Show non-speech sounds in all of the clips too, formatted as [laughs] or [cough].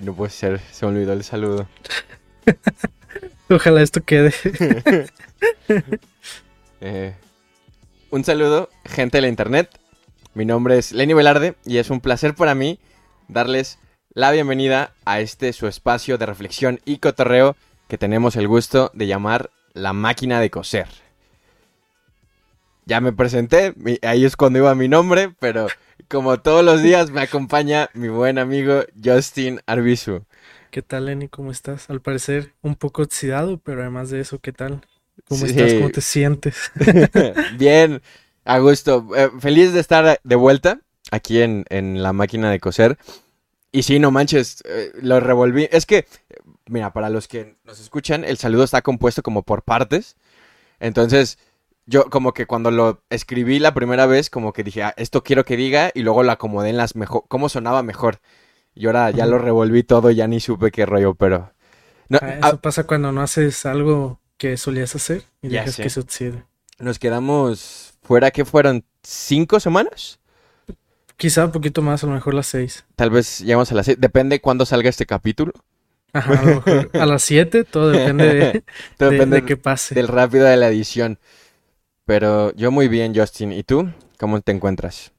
Ay, no puede ser, se me olvidó el saludo. [laughs] Ojalá esto quede. [laughs] Eh, un saludo, gente de la internet. Mi nombre es Lenny Velarde y es un placer para mí darles la bienvenida a este su espacio de reflexión y cotorreo que tenemos el gusto de llamar La Máquina de Coser. Ya me presenté, ahí es cuando iba mi nombre, pero como todos los días me acompaña mi buen amigo Justin Arbizu. ¿Qué tal, Lenny? ¿Cómo estás? Al parecer un poco oxidado, pero además de eso, ¿qué tal? ¿Cómo Sí. estás? ¿Cómo te sientes? [laughs] [laughs] Bien, a gusto. Eh, feliz de estar de vuelta aquí en, en la máquina de coser. Y sí, no manches, eh, lo revolví. Es que, mira, para los que nos escuchan, el saludo está compuesto como por partes. Entonces, yo como que cuando lo escribí la primera vez, como que dije, "Ah, esto quiero que diga, y luego lo acomodé en las mejor, cómo sonaba mejor. Y ahora ya lo revolví todo, ya ni supe qué rollo, pero... No, Ah, ah, Eso pasa cuando no haces algo que solías hacer y Ya dejas sé. que oxide. nos quedamos fuera, ¿qué fueron? ¿Cinco semanas? Quizá un poquito más, a lo mejor las seis. Tal vez llegamos a las seis. Depende cuándo salga este capítulo. Ajá, a lo mejor a las siete, todo depende de, [laughs] Todo de- depende de que pase. del rápido de la edición. Pero yo muy bien, Justin. ¿Y tú? ¿Cómo te encuentras?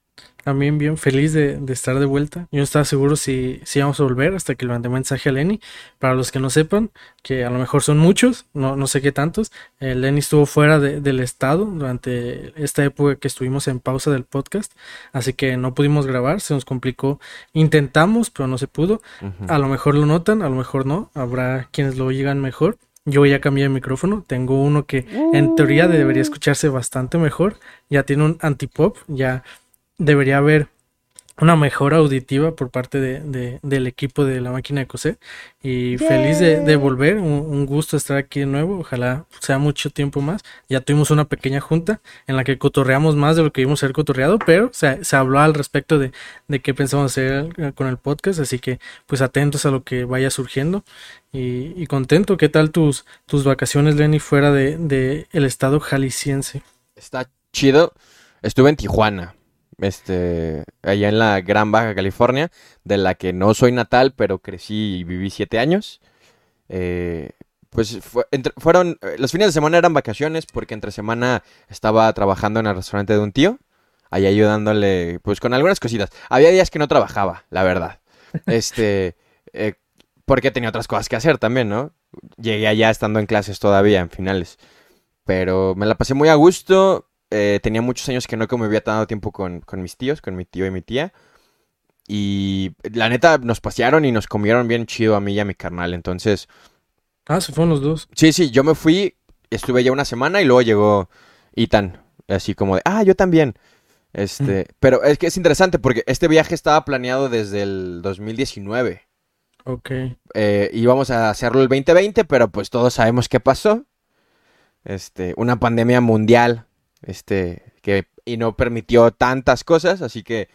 También bien feliz de, de estar de vuelta. Yo no estaba seguro si, si íbamos a volver hasta que le mandé mensaje a Lenny. Para los que no sepan, que a lo mejor son muchos, no, no sé qué tantos, eh, Lenny estuvo fuera de- del estado durante esta época que estuvimos en pausa del podcast, así que no pudimos grabar, se nos complicó. Intentamos, pero no se pudo. A lo mejor lo notan, a lo mejor no. Habrá quienes lo oigan mejor. Yo ya cambié de micrófono. Tengo uno que en teoría debería escucharse bastante mejor. Ya tiene un antipop. Ya debería haber una mejora auditiva por parte de, de- del equipo de la máquina de coser. Y feliz de, de volver. Un, un gusto estar aquí de nuevo. Ojalá sea mucho tiempo más. Ya tuvimos una pequeña junta en la que cotorreamos más de lo que íbamos a ser cotorreado. Pero se, se habló al respecto de, de qué pensamos hacer con el podcast. Así que pues atentos a lo que vaya surgiendo. Y, y contento. ¿Qué tal tus, tus vacaciones, Lenny, fuera de, de el estado jalisciense? Está chido. Estuve en Tijuana. Este, allá en la Gran Baja California, de la que no soy natal, pero crecí y viví siete años. Eh, pues fue- entre- fueron, eh, los fines de semana eran vacaciones porque entre semana estaba trabajando en el restaurante de un tío, ahí ayudándole, pues con algunas cositas. Había días que no trabajaba, la verdad. [laughs] Este, eh, porque tenía otras cosas que hacer también, ¿no? Llegué allá estando en clases todavía, en finales. Pero me la pasé muy a gusto. Eh, tenía muchos años que no convivía tanto tiempo con, con mis tíos, con mi tío y mi tía. Y la neta, nos pasearon y nos comieron bien chido a mí y a mi carnal. Entonces, Ah, se fueron los dos. sí, sí, yo me fui, estuve ya una semana y luego llegó Ethan. Así como de, ah, yo también. Este, pero es que es interesante porque este viaje estaba planeado desde el 2019. Ok. Eh, íbamos a hacerlo el 2020, pero pues todos sabemos qué pasó. Este, una pandemia mundial, este, que y no permitió tantas cosas, así que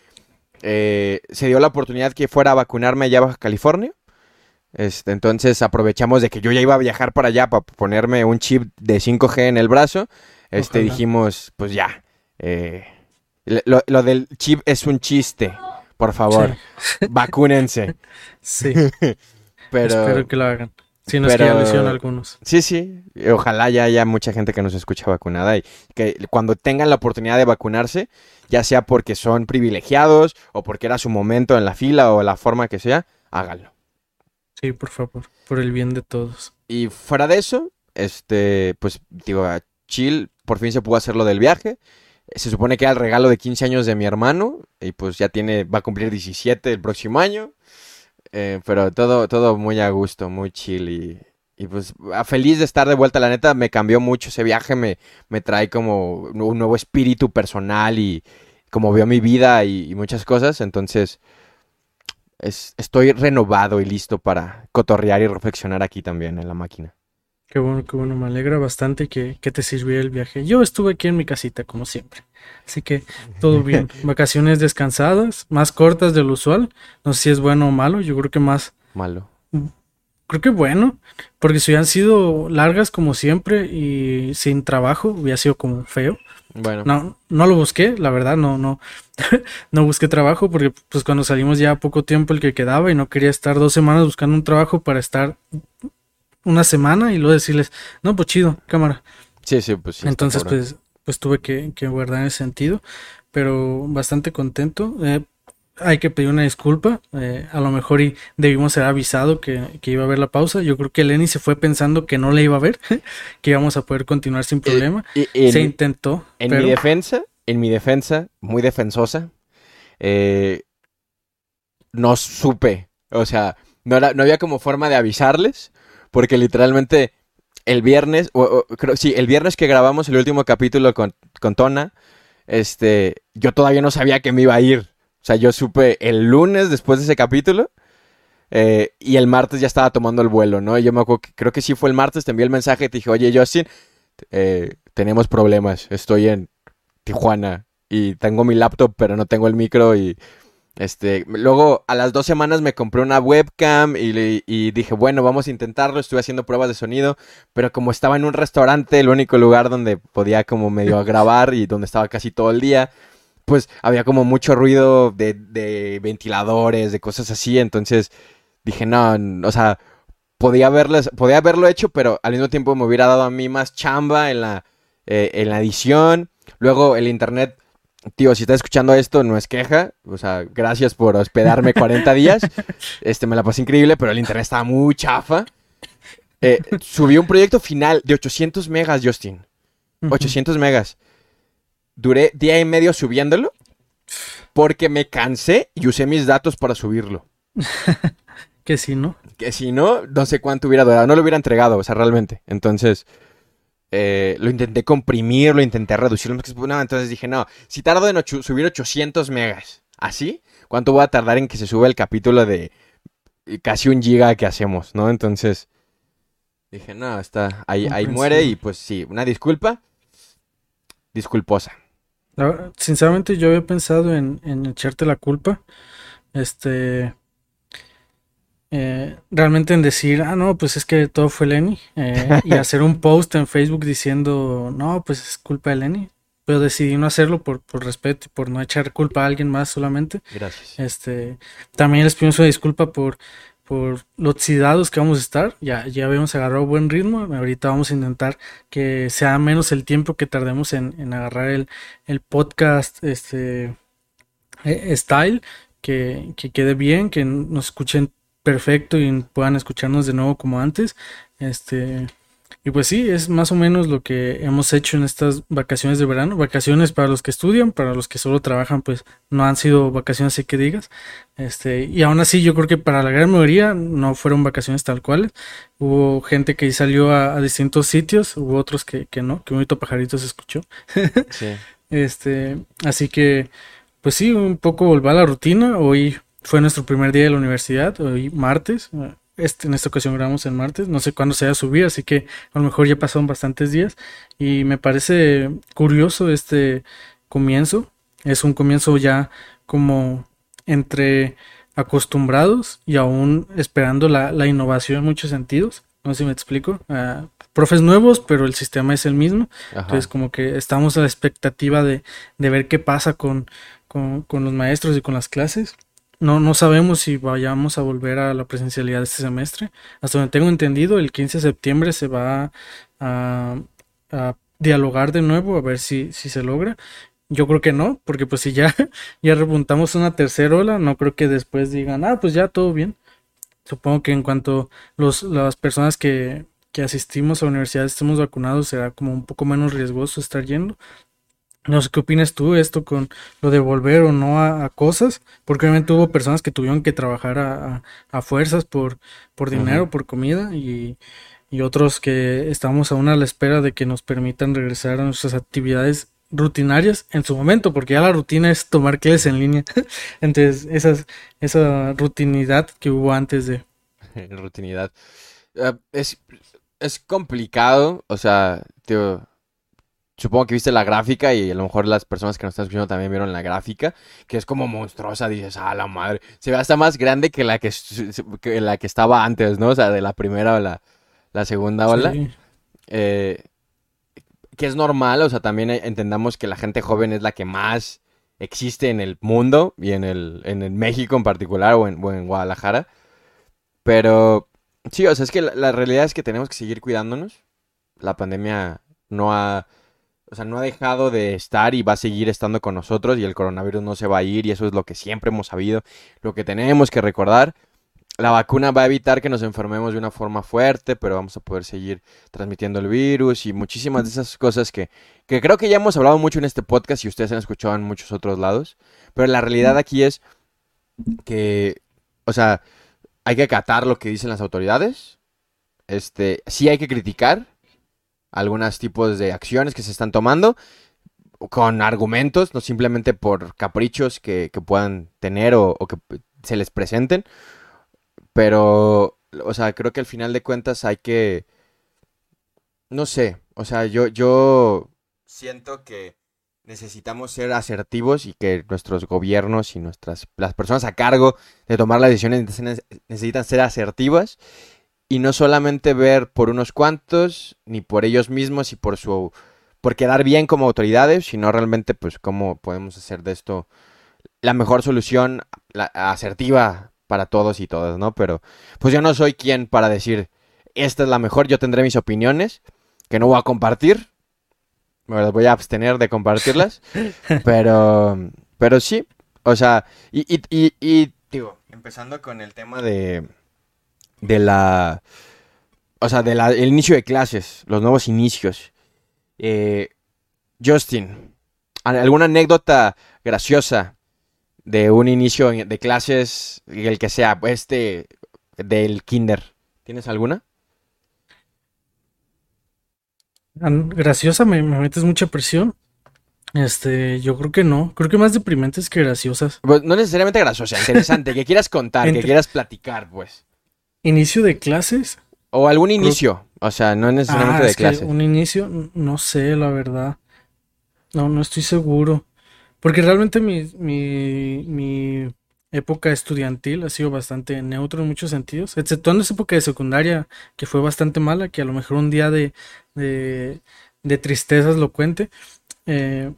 eh, se dio la oportunidad que fuera a vacunarme allá a Baja California. Este, entonces aprovechamos de que yo ya iba a viajar para allá para ponerme un chip de 5G en el brazo. Este, Ojalá. dijimos, pues ya, eh, lo, lo del chip es un chiste, por favor, vacúnense. [laughs] Sí, [laughs] Pero espero que lo hagan. Si no es que ya lo pero- hicieron algunos. Sí, sí. Ojalá ya haya mucha gente que nos escucha vacunada y que cuando tengan la oportunidad de vacunarse, ya sea porque son privilegiados o porque era su momento en la fila o la forma que sea, háganlo. Sí, por favor, por el bien de todos. Y fuera de eso, este, pues digo, Chill por fin se pudo hacer lo del viaje. Se supone que era el regalo de 15 años de mi hermano y pues ya tiene, va a cumplir 17 el próximo año. Eh, pero todo, todo muy a gusto, muy chill y, pues a- feliz de estar de vuelta. La neta me cambió mucho ese viaje, me, me trae como un nuevo espíritu personal y como veo mi vida y, y muchas cosas. Entonces es- estoy renovado y listo para cotorrear y reflexionar aquí también en la máquina. Qué bueno, qué bueno. Me alegra bastante que, que te sirviera el viaje. Yo estuve aquí en mi casita, como siempre. Así que todo bien. [laughs] Vacaciones descansadas, más cortas de lo usual. No sé si es bueno o malo. Yo creo que más, Malo. creo que bueno. Porque si hubieran sido largas como siempre y sin trabajo, hubiera sido como feo. Bueno. No, no lo busqué, la verdad, no, no, [laughs] no busqué trabajo porque pues cuando salimos ya poco tiempo el que quedaba y no quería estar dos semanas buscando un trabajo para estar una semana y luego decirles, no, pues chido, cámara. Sí, sí, pues sí. Entonces, pues, pues tuve que, que, guardar en ese sentido, pero bastante contento. Eh, hay que pedir una disculpa. Eh, a lo mejor y debimos ser avisado que, que, iba a haber la pausa. Yo creo que Lenny se fue pensando que no le iba a ver, [laughs] que íbamos a poder continuar sin problema. se intentó. En mi defensa, en mi defensa, muy defensosa, eh, no supe. O sea, no, no había como forma de avisarles, porque literalmente el viernes, o, creo, sí, el viernes que grabamos el último capítulo con, con Tona, este, yo todavía no sabía que me iba a ir. O sea, yo supe el lunes después de ese capítulo eh, y el martes ya estaba tomando el vuelo, ¿no? Y yo me acuerdo que creo que sí fue el martes, te envié el mensaje y te dije, oye, Justin, eh, tenemos problemas, estoy en Tijuana y tengo mi laptop, pero no tengo el micro y... Este, luego a las dos semanas me compré una webcam y, y, dije, bueno, vamos a intentarlo. Estuve haciendo pruebas de sonido, pero como estaba en un restaurante, el único lugar donde podía como medio [laughs] grabar y donde estaba casi todo el día, pues había como mucho ruido de, de ventiladores, de cosas así, entonces dije, no, o sea, podía, haberles, podía haberlo hecho, pero al mismo tiempo me hubiera dado a mí más chamba en la, eh, en la edición. Luego el internet, tío, si estás escuchando esto, no es queja, o sea, gracias por hospedarme 40 días, [laughs] este, me la pasé increíble, pero el internet estaba muy chafa. Eh, subí un proyecto final de 800 megas, Justin. 800 megas duré día y medio subiéndolo porque me cansé y usé mis datos para subirlo. [laughs] que si no. Que si no, no sé cuánto hubiera durado. No lo hubiera entregado, o sea, realmente. Entonces, eh, lo intenté comprimir, lo intenté reducir. entonces dije, no, si tardo en subir 800 megas, ¿así? ¿Cuánto voy a tardar en que se suba el capítulo de casi un giga que hacemos, no? Entonces, dije, no, está, ahí, ahí muere y pues sí, una disculpa. Disculposa sinceramente yo había pensado en, echarte la culpa. Este. Eh, realmente en decir, ah, no, pues es que todo fue Lenny. Eh, y [laughs] hacer un post en Facebook diciendo, no, pues es culpa de Lenny. Pero decidí no hacerlo por, por respeto y por no echar culpa a alguien más solamente. Gracias. Este, también les pido una disculpa por por los oxidados que vamos a estar. Ya, ya habíamos agarrado buen ritmo. Ahorita vamos a intentar que sea menos el tiempo que tardemos en, agarrar el, el, podcast este e, style. Que, que, quede bien, que nos escuchen perfecto y puedan escucharnos de nuevo como antes. Este y pues sí, es más o menos lo que hemos hecho en estas vacaciones de verano. Vacaciones para los que estudian, para los que solo trabajan, pues no han sido vacaciones así que digas. Este, y aún así yo creo que para la gran mayoría no fueron vacaciones tal cuales. Hubo gente que salió a, distintos sitios, hubo otros que, que no, que bonito pajarito se escuchó. sí. [laughs] Este, así que, pues sí, un poco volver a la rutina. Hoy fue nuestro primer día de la universidad, hoy martes este, en esta ocasión grabamos en martes, no sé cuándo se va a subir, así que a lo mejor ya pasaron bastantes días y me parece curioso este comienzo. Es un comienzo ya como entre acostumbrados y aún esperando la, innovación en muchos sentidos. No sé si me explico. Uh, profes nuevos, pero el sistema es el mismo. Entonces, como que estamos a la expectativa de, de ver qué pasa con, con, con, los maestros y con las clases. No, no sabemos si vayamos a volver a la presencialidad este semestre. Hasta donde tengo entendido, el 15 de septiembre se va a, dialogar de nuevo a ver si, si se logra. Yo creo que no, porque pues si ya, [laughs] ya repuntamos una tercera ola, no creo que después digan, ah, pues ya todo bien. Supongo que en cuanto los, las personas que, que asistimos a la universidad estemos vacunados, será como un poco menos riesgoso estar yendo. No sé qué opinas tú esto con lo de volver o no a, cosas, porque obviamente hubo personas que tuvieron que trabajar a, a, fuerzas por, por dinero, por comida, y, y, otros que estamos aún a la espera de que nos permitan regresar a nuestras actividades rutinarias en su momento, porque ya la rutina es tomar clases en línea. [laughs] Entonces, esas, esa rutinidad que hubo antes de... [laughs] rutinidad. Ah, es, es complicado, o sea, tío supongo que viste la gráfica y a lo mejor las personas que nos están escuchando también vieron la gráfica, que es como monstruosa, dices, ah, la madre, se ve hasta más grande que la que, la que estaba antes, ¿no? O sea, de la primera o la, segunda ola. Eh, que es normal, o sea, también entendamos que la gente joven es la que más existe en el mundo y en el, en el México en particular o en, Guadalajara. Pero sí, o sea, es que la, realidad es que tenemos que seguir cuidándonos. La pandemia no ha, o sea, no ha dejado de estar y va a seguir estando con nosotros y el coronavirus no se va a ir y eso es lo que siempre hemos sabido, lo que tenemos que recordar la vacuna va a evitar que nos enfermemos de una forma fuerte, pero vamos a poder seguir transmitiendo el virus y muchísimas de esas cosas que, que creo que ya hemos hablado mucho en este podcast y ustedes han escuchado en muchos otros lados. Pero la realidad aquí es que, o sea, hay que acatar lo que dicen las autoridades. Este, sí hay que criticar algunos tipos de acciones que se están tomando con argumentos, no simplemente por caprichos que, que puedan tener o, que se les presenten. Pero, o sea, creo que al final de cuentas hay que, no sé, o sea, yo, yo siento que necesitamos ser asertivos y que nuestros gobiernos y nuestras, las personas a cargo de tomar las decisiones necesitan ser asertivas y no solamente ver por unos cuantos, ni por ellos mismos y por su, por quedar bien como autoridades, sino realmente pues cómo podemos hacer de esto la mejor solución la, asertiva para todos y todas, ¿no? Pero pues yo no soy quien para decir, esta es la mejor, yo tendré mis opiniones, que no voy a compartir, me voy a abstener de compartirlas, [laughs] pero, pero sí, o sea, y, y, y, y, digo, empezando con el tema de, de la, o sea, del inicio de clases, los nuevos inicios. Eh, Justin, ¿alguna anécdota graciosa de un inicio de clases, el que sea, este, del kinder. ¿Tienes alguna? Graciosa, me, metes mucha presión. Este, yo creo que no. Creo que más deprimentes que graciosas. Pues no necesariamente graciosa, interesante, [laughs] que quieras contar, que quieras platicar, pues. ¿Inicio de clases? O algún inicio, o sea, no necesariamente ah, de clases. un inicio, no sé, la verdad. No, no estoy seguro. Porque realmente mi, mi, mi época estudiantil ha sido bastante neutro en muchos sentidos, exceptuando esa época de secundaria que fue bastante mala, que a lo mejor un día de, de, de tristezas lo cuente. Eh,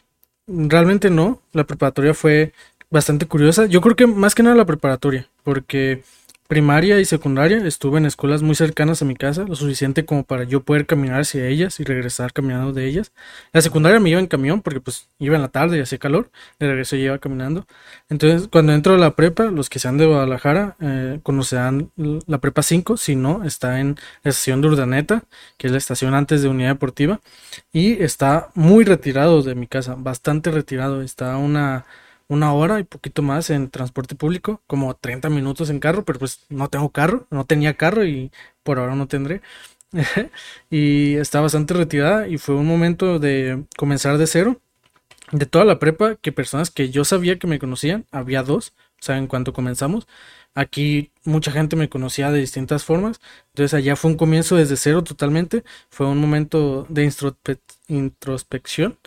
realmente no, la preparatoria fue bastante curiosa. Yo creo que más que nada la preparatoria, porque primaria y secundaria estuve en escuelas muy cercanas a mi casa, lo suficiente como para yo poder caminar hacia ellas y regresar caminando de ellas. La secundaria me iba en camión porque pues iba en la tarde y hacía calor, de regreso yo iba caminando. Entonces cuando entro a la prepa, los que sean de Guadalajara eh, conocerán la prepa 5, si no, está en la estación de Urdaneta, que es la estación antes de Unidad Deportiva, y está muy retirado de mi casa, bastante retirado, está una una hora y poquito más en transporte público, como 30 minutos en carro, pero pues no tengo carro, no tenía carro y por ahora no tendré. [laughs] y está bastante retirada y fue un momento de comenzar de cero. De toda la prepa, que personas que yo sabía que me conocían, había dos, o sea, en cuanto comenzamos. Aquí mucha gente me conocía de distintas formas, entonces allá fue un comienzo desde cero totalmente, fue un momento de introspección,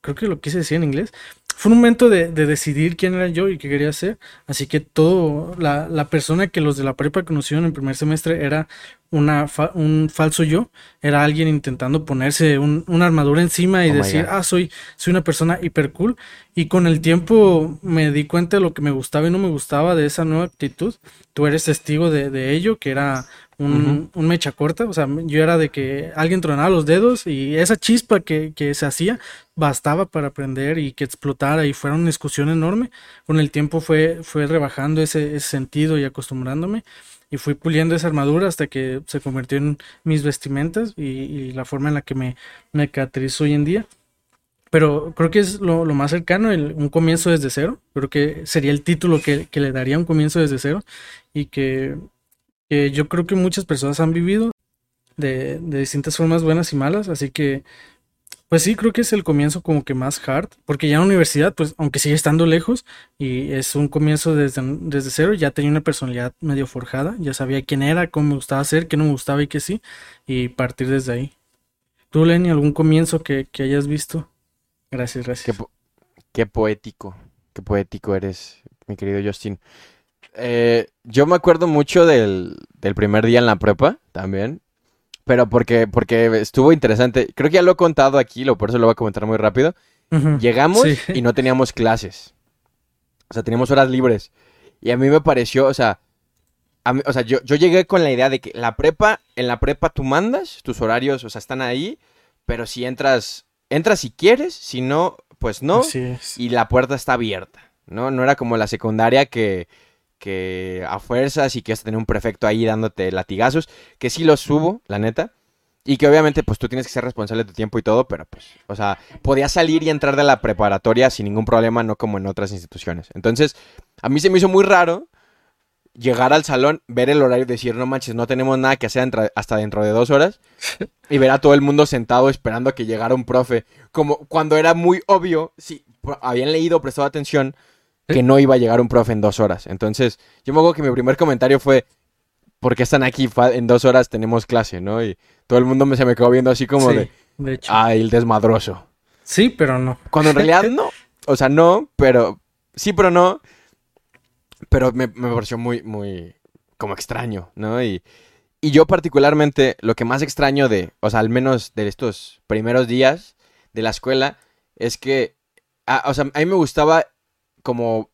creo que lo quise decir en inglés, fue un momento de, decidir quién era yo y qué quería hacer. Así que todo, la, la persona que los de la prepa conocieron en el primer semestre era una un falso yo, era alguien intentando ponerse un, una armadura encima y oh decir, ah, soy, soy una persona hiper cool. Y con el tiempo me di cuenta de lo que me gustaba y no me gustaba de esa nueva actitud. Tú eres testigo de, de ello, que era un, un, mecha corta. O sea, yo era de que alguien tronaba los dedos y esa chispa que, que, se hacía bastaba para aprender y que explotara y fuera una discusión enorme. Con el tiempo fue, fue rebajando ese, ese sentido y acostumbrándome y fui puliendo esa armadura hasta que se convirtió en mis vestimentas y, la forma en la que me, me caracterizo hoy en día. Pero creo que es lo, más cercano, un comienzo desde cero. Creo que sería el título que, que le daría un comienzo desde cero y que yo creo que muchas personas han vivido de, de, distintas formas buenas y malas, así que pues sí, creo que es el comienzo como que más hard, porque ya en la universidad, pues aunque sigue estando lejos y es un comienzo desde, desde cero, ya tenía una personalidad medio forjada, ya sabía quién era, cómo me gustaba hacer, qué no me gustaba y qué sí, y partir desde ahí. ¿Tú, Lenny, algún comienzo que, hayas visto? Gracias, gracias. Qué, poético, qué poético eres, mi querido Justin. Eh, yo me acuerdo mucho del, del primer día en la prepa también, Pero porque, porque estuvo interesante. Creo que ya lo he contado aquí, lo, por eso lo voy a comentar muy rápido. Llegamos Sí. y no teníamos clases. O sea, teníamos horas libres. Y a mí me pareció, o sea, a mí- o sea, yo, yo llegué con la idea de que la prepa, en la prepa tú mandas, tus horarios, o sea, están ahí, pero si entras, entras si quieres, si no, pues no, Así es. y la puerta está abierta, ¿no? No era como la secundaria que, que a fuerzas y que vas a tener un prefecto ahí dándote latigazos, que sí los subo, la neta. Y que obviamente, pues tú tienes que ser responsable de tu tiempo y todo, pero pues, o sea, podías salir y entrar de la preparatoria sin ningún problema, no como en otras instituciones. Entonces, a mí se me hizo muy raro llegar al salón, ver el horario y decir, no manches, no tenemos nada que hacer hasta dentro de dos horas. [laughs] Y ver a todo el mundo sentado esperando a que llegara un profe. Como cuando era muy obvio, si habían leído, prestado atención, que no iba a llegar un profe en dos horas. Entonces, yo me acuerdo que mi primer comentario fue, ¿por qué están aquí? En dos horas tenemos clase, ¿no? Y todo el mundo me, se me quedó viendo así como Sí, de, de hecho. ay, el desmadroso. Sí, pero no. Cuando en realidad [laughs] no. O sea, no, pero sí, pero no. Pero me, me pareció muy, muy como extraño, ¿no? Y, y yo particularmente lo que más extraño de, o sea, al menos de estos primeros días de la escuela, es que, ah, o sea, a mí me gustaba como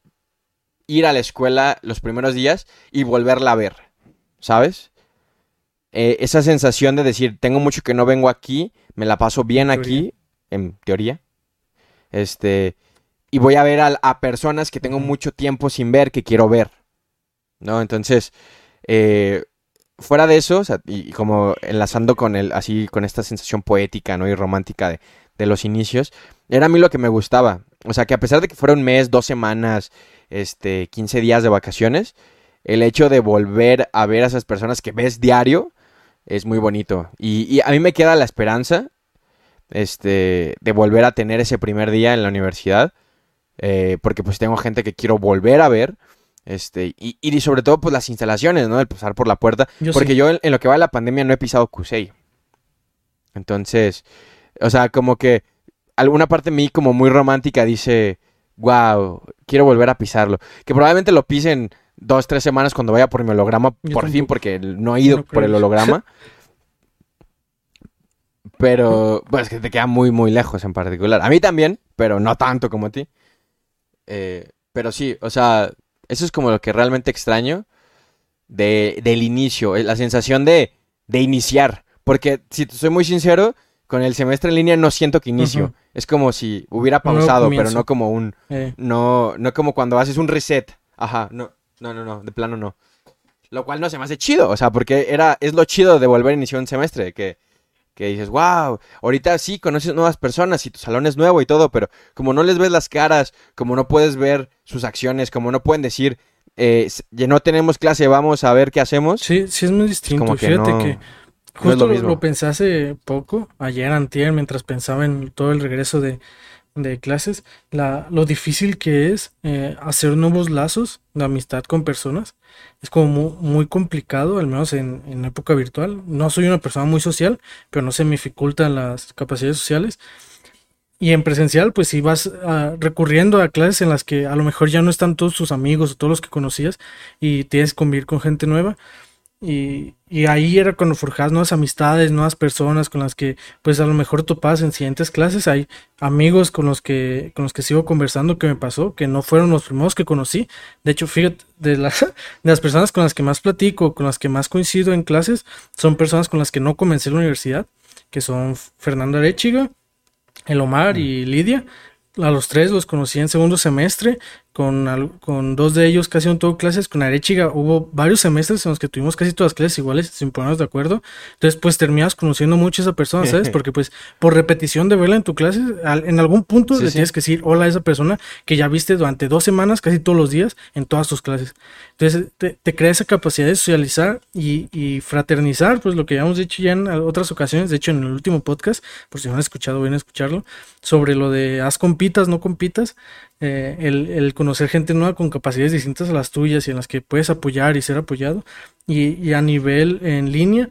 ir a la escuela los primeros días y volverla a ver, ¿sabes? Eh, esa sensación de decir, tengo mucho que no vengo aquí, me la paso bien Teoría. aquí, en teoría. Este, y voy a ver a, a personas que tengo mucho tiempo sin ver, que quiero ver. ¿No? Entonces, eh, fuera de eso, o sea, y, y como enlazando con el, así, con esta sensación poética, ¿no? Y romántica de, de los inicios, era a mí lo que me gustaba. O sea, que a pesar de que fuera un mes, dos semanas, este, 15 días de vacaciones, el hecho de volver a ver a esas personas que ves diario es muy bonito. Y, y a mí me queda la esperanza, este, de volver a tener ese primer día en la universidad, eh, porque pues tengo gente que quiero volver a ver, este, y, y sobre todo pues las instalaciones, ¿no? El pasar por la puerta, Yo porque sí. yo en, en lo que va de la pandemia no he pisado Cusey. Entonces, o sea, como que alguna parte de mí como muy romántica dice, wow, quiero volver a pisarlo. Que probablemente lo pisen dos, tres semanas cuando vaya por mi holograma, Yo por fin, porque no he ido No por el holograma. [laughs] Pero, pues es que te queda muy, muy lejos en particular. A mí también, pero no tanto como a ti. Eh, pero sí, o sea, eso es como lo que realmente extraño de, del inicio, eh, la sensación de, de iniciar. Porque, si te soy muy sincero, con el semestre en línea no siento que inicio. Es como si hubiera pausado, pero no como un... Eh, No, no como cuando haces un reset. Ajá, no, no, no, no, de plano no. Lo cual no se me hace chido, o sea, porque era, es lo chido de volver a iniciar un semestre, que, que dices, wow, ahorita sí conoces nuevas personas y tu salón es nuevo y todo, pero como no les ves las caras, como no puedes ver sus acciones, como no pueden decir, eh, ya no tenemos clase, vamos a ver qué hacemos. sí, sí es muy distinto. como que Fíjate no- que justo lo lo, mismo. lo pensé hace poco, ayer, antier, mientras pensaba en todo el regreso de, de clases, la, lo difícil que es eh, hacer nuevos lazos de amistad con personas. Es como mu- muy, complicado, al menos en, en época virtual. No soy una persona muy social, pero no se me dificultan las capacidades sociales. Y en presencial, pues si vas ah, recurriendo a clases en las que a lo mejor ya no están todos tus amigos o todos los que conocías y tienes que convivir con gente nueva. Y, y ahí era cuando forjabas nuevas amistades, nuevas personas con las que pues a lo mejor topabas en siguientes clases. Hay amigos con los que, con los que sigo conversando que me pasó, que no fueron los primeros que conocí. De hecho, fíjate, de, la- [laughs] de las personas con las que más platico, con las que más coincido en clases, son personas con las que no comencé la universidad, que son Fernando Arechiga, el Omar y Lidia. A los tres los conocí en segundo semestre, con, dos de ellos casi en todo clases, con Arechiga hubo varios semestres en los que tuvimos casi todas clases iguales sin ponernos de acuerdo. Entonces pues terminas conociendo mucho a esa persona, ¿sabes? [laughs] Porque pues por repetición de verla en tu clase, al- en algún punto Sí, le sí. tienes que decir hola a esa persona que ya viste durante dos semanas, casi todos los días, en todas tus clases. Entonces te, te crea esa capacidad de socializar y, y fraternizar, pues lo que ya hemos dicho ya en otras ocasiones, de hecho en el último podcast, por si no han escuchado, vayan a escucharlo, sobre lo de haz compitas, no compitas, eh, el, el conocer gente nueva con capacidades distintas a las tuyas y en las que puedes apoyar y ser apoyado. Y, y a nivel en línea,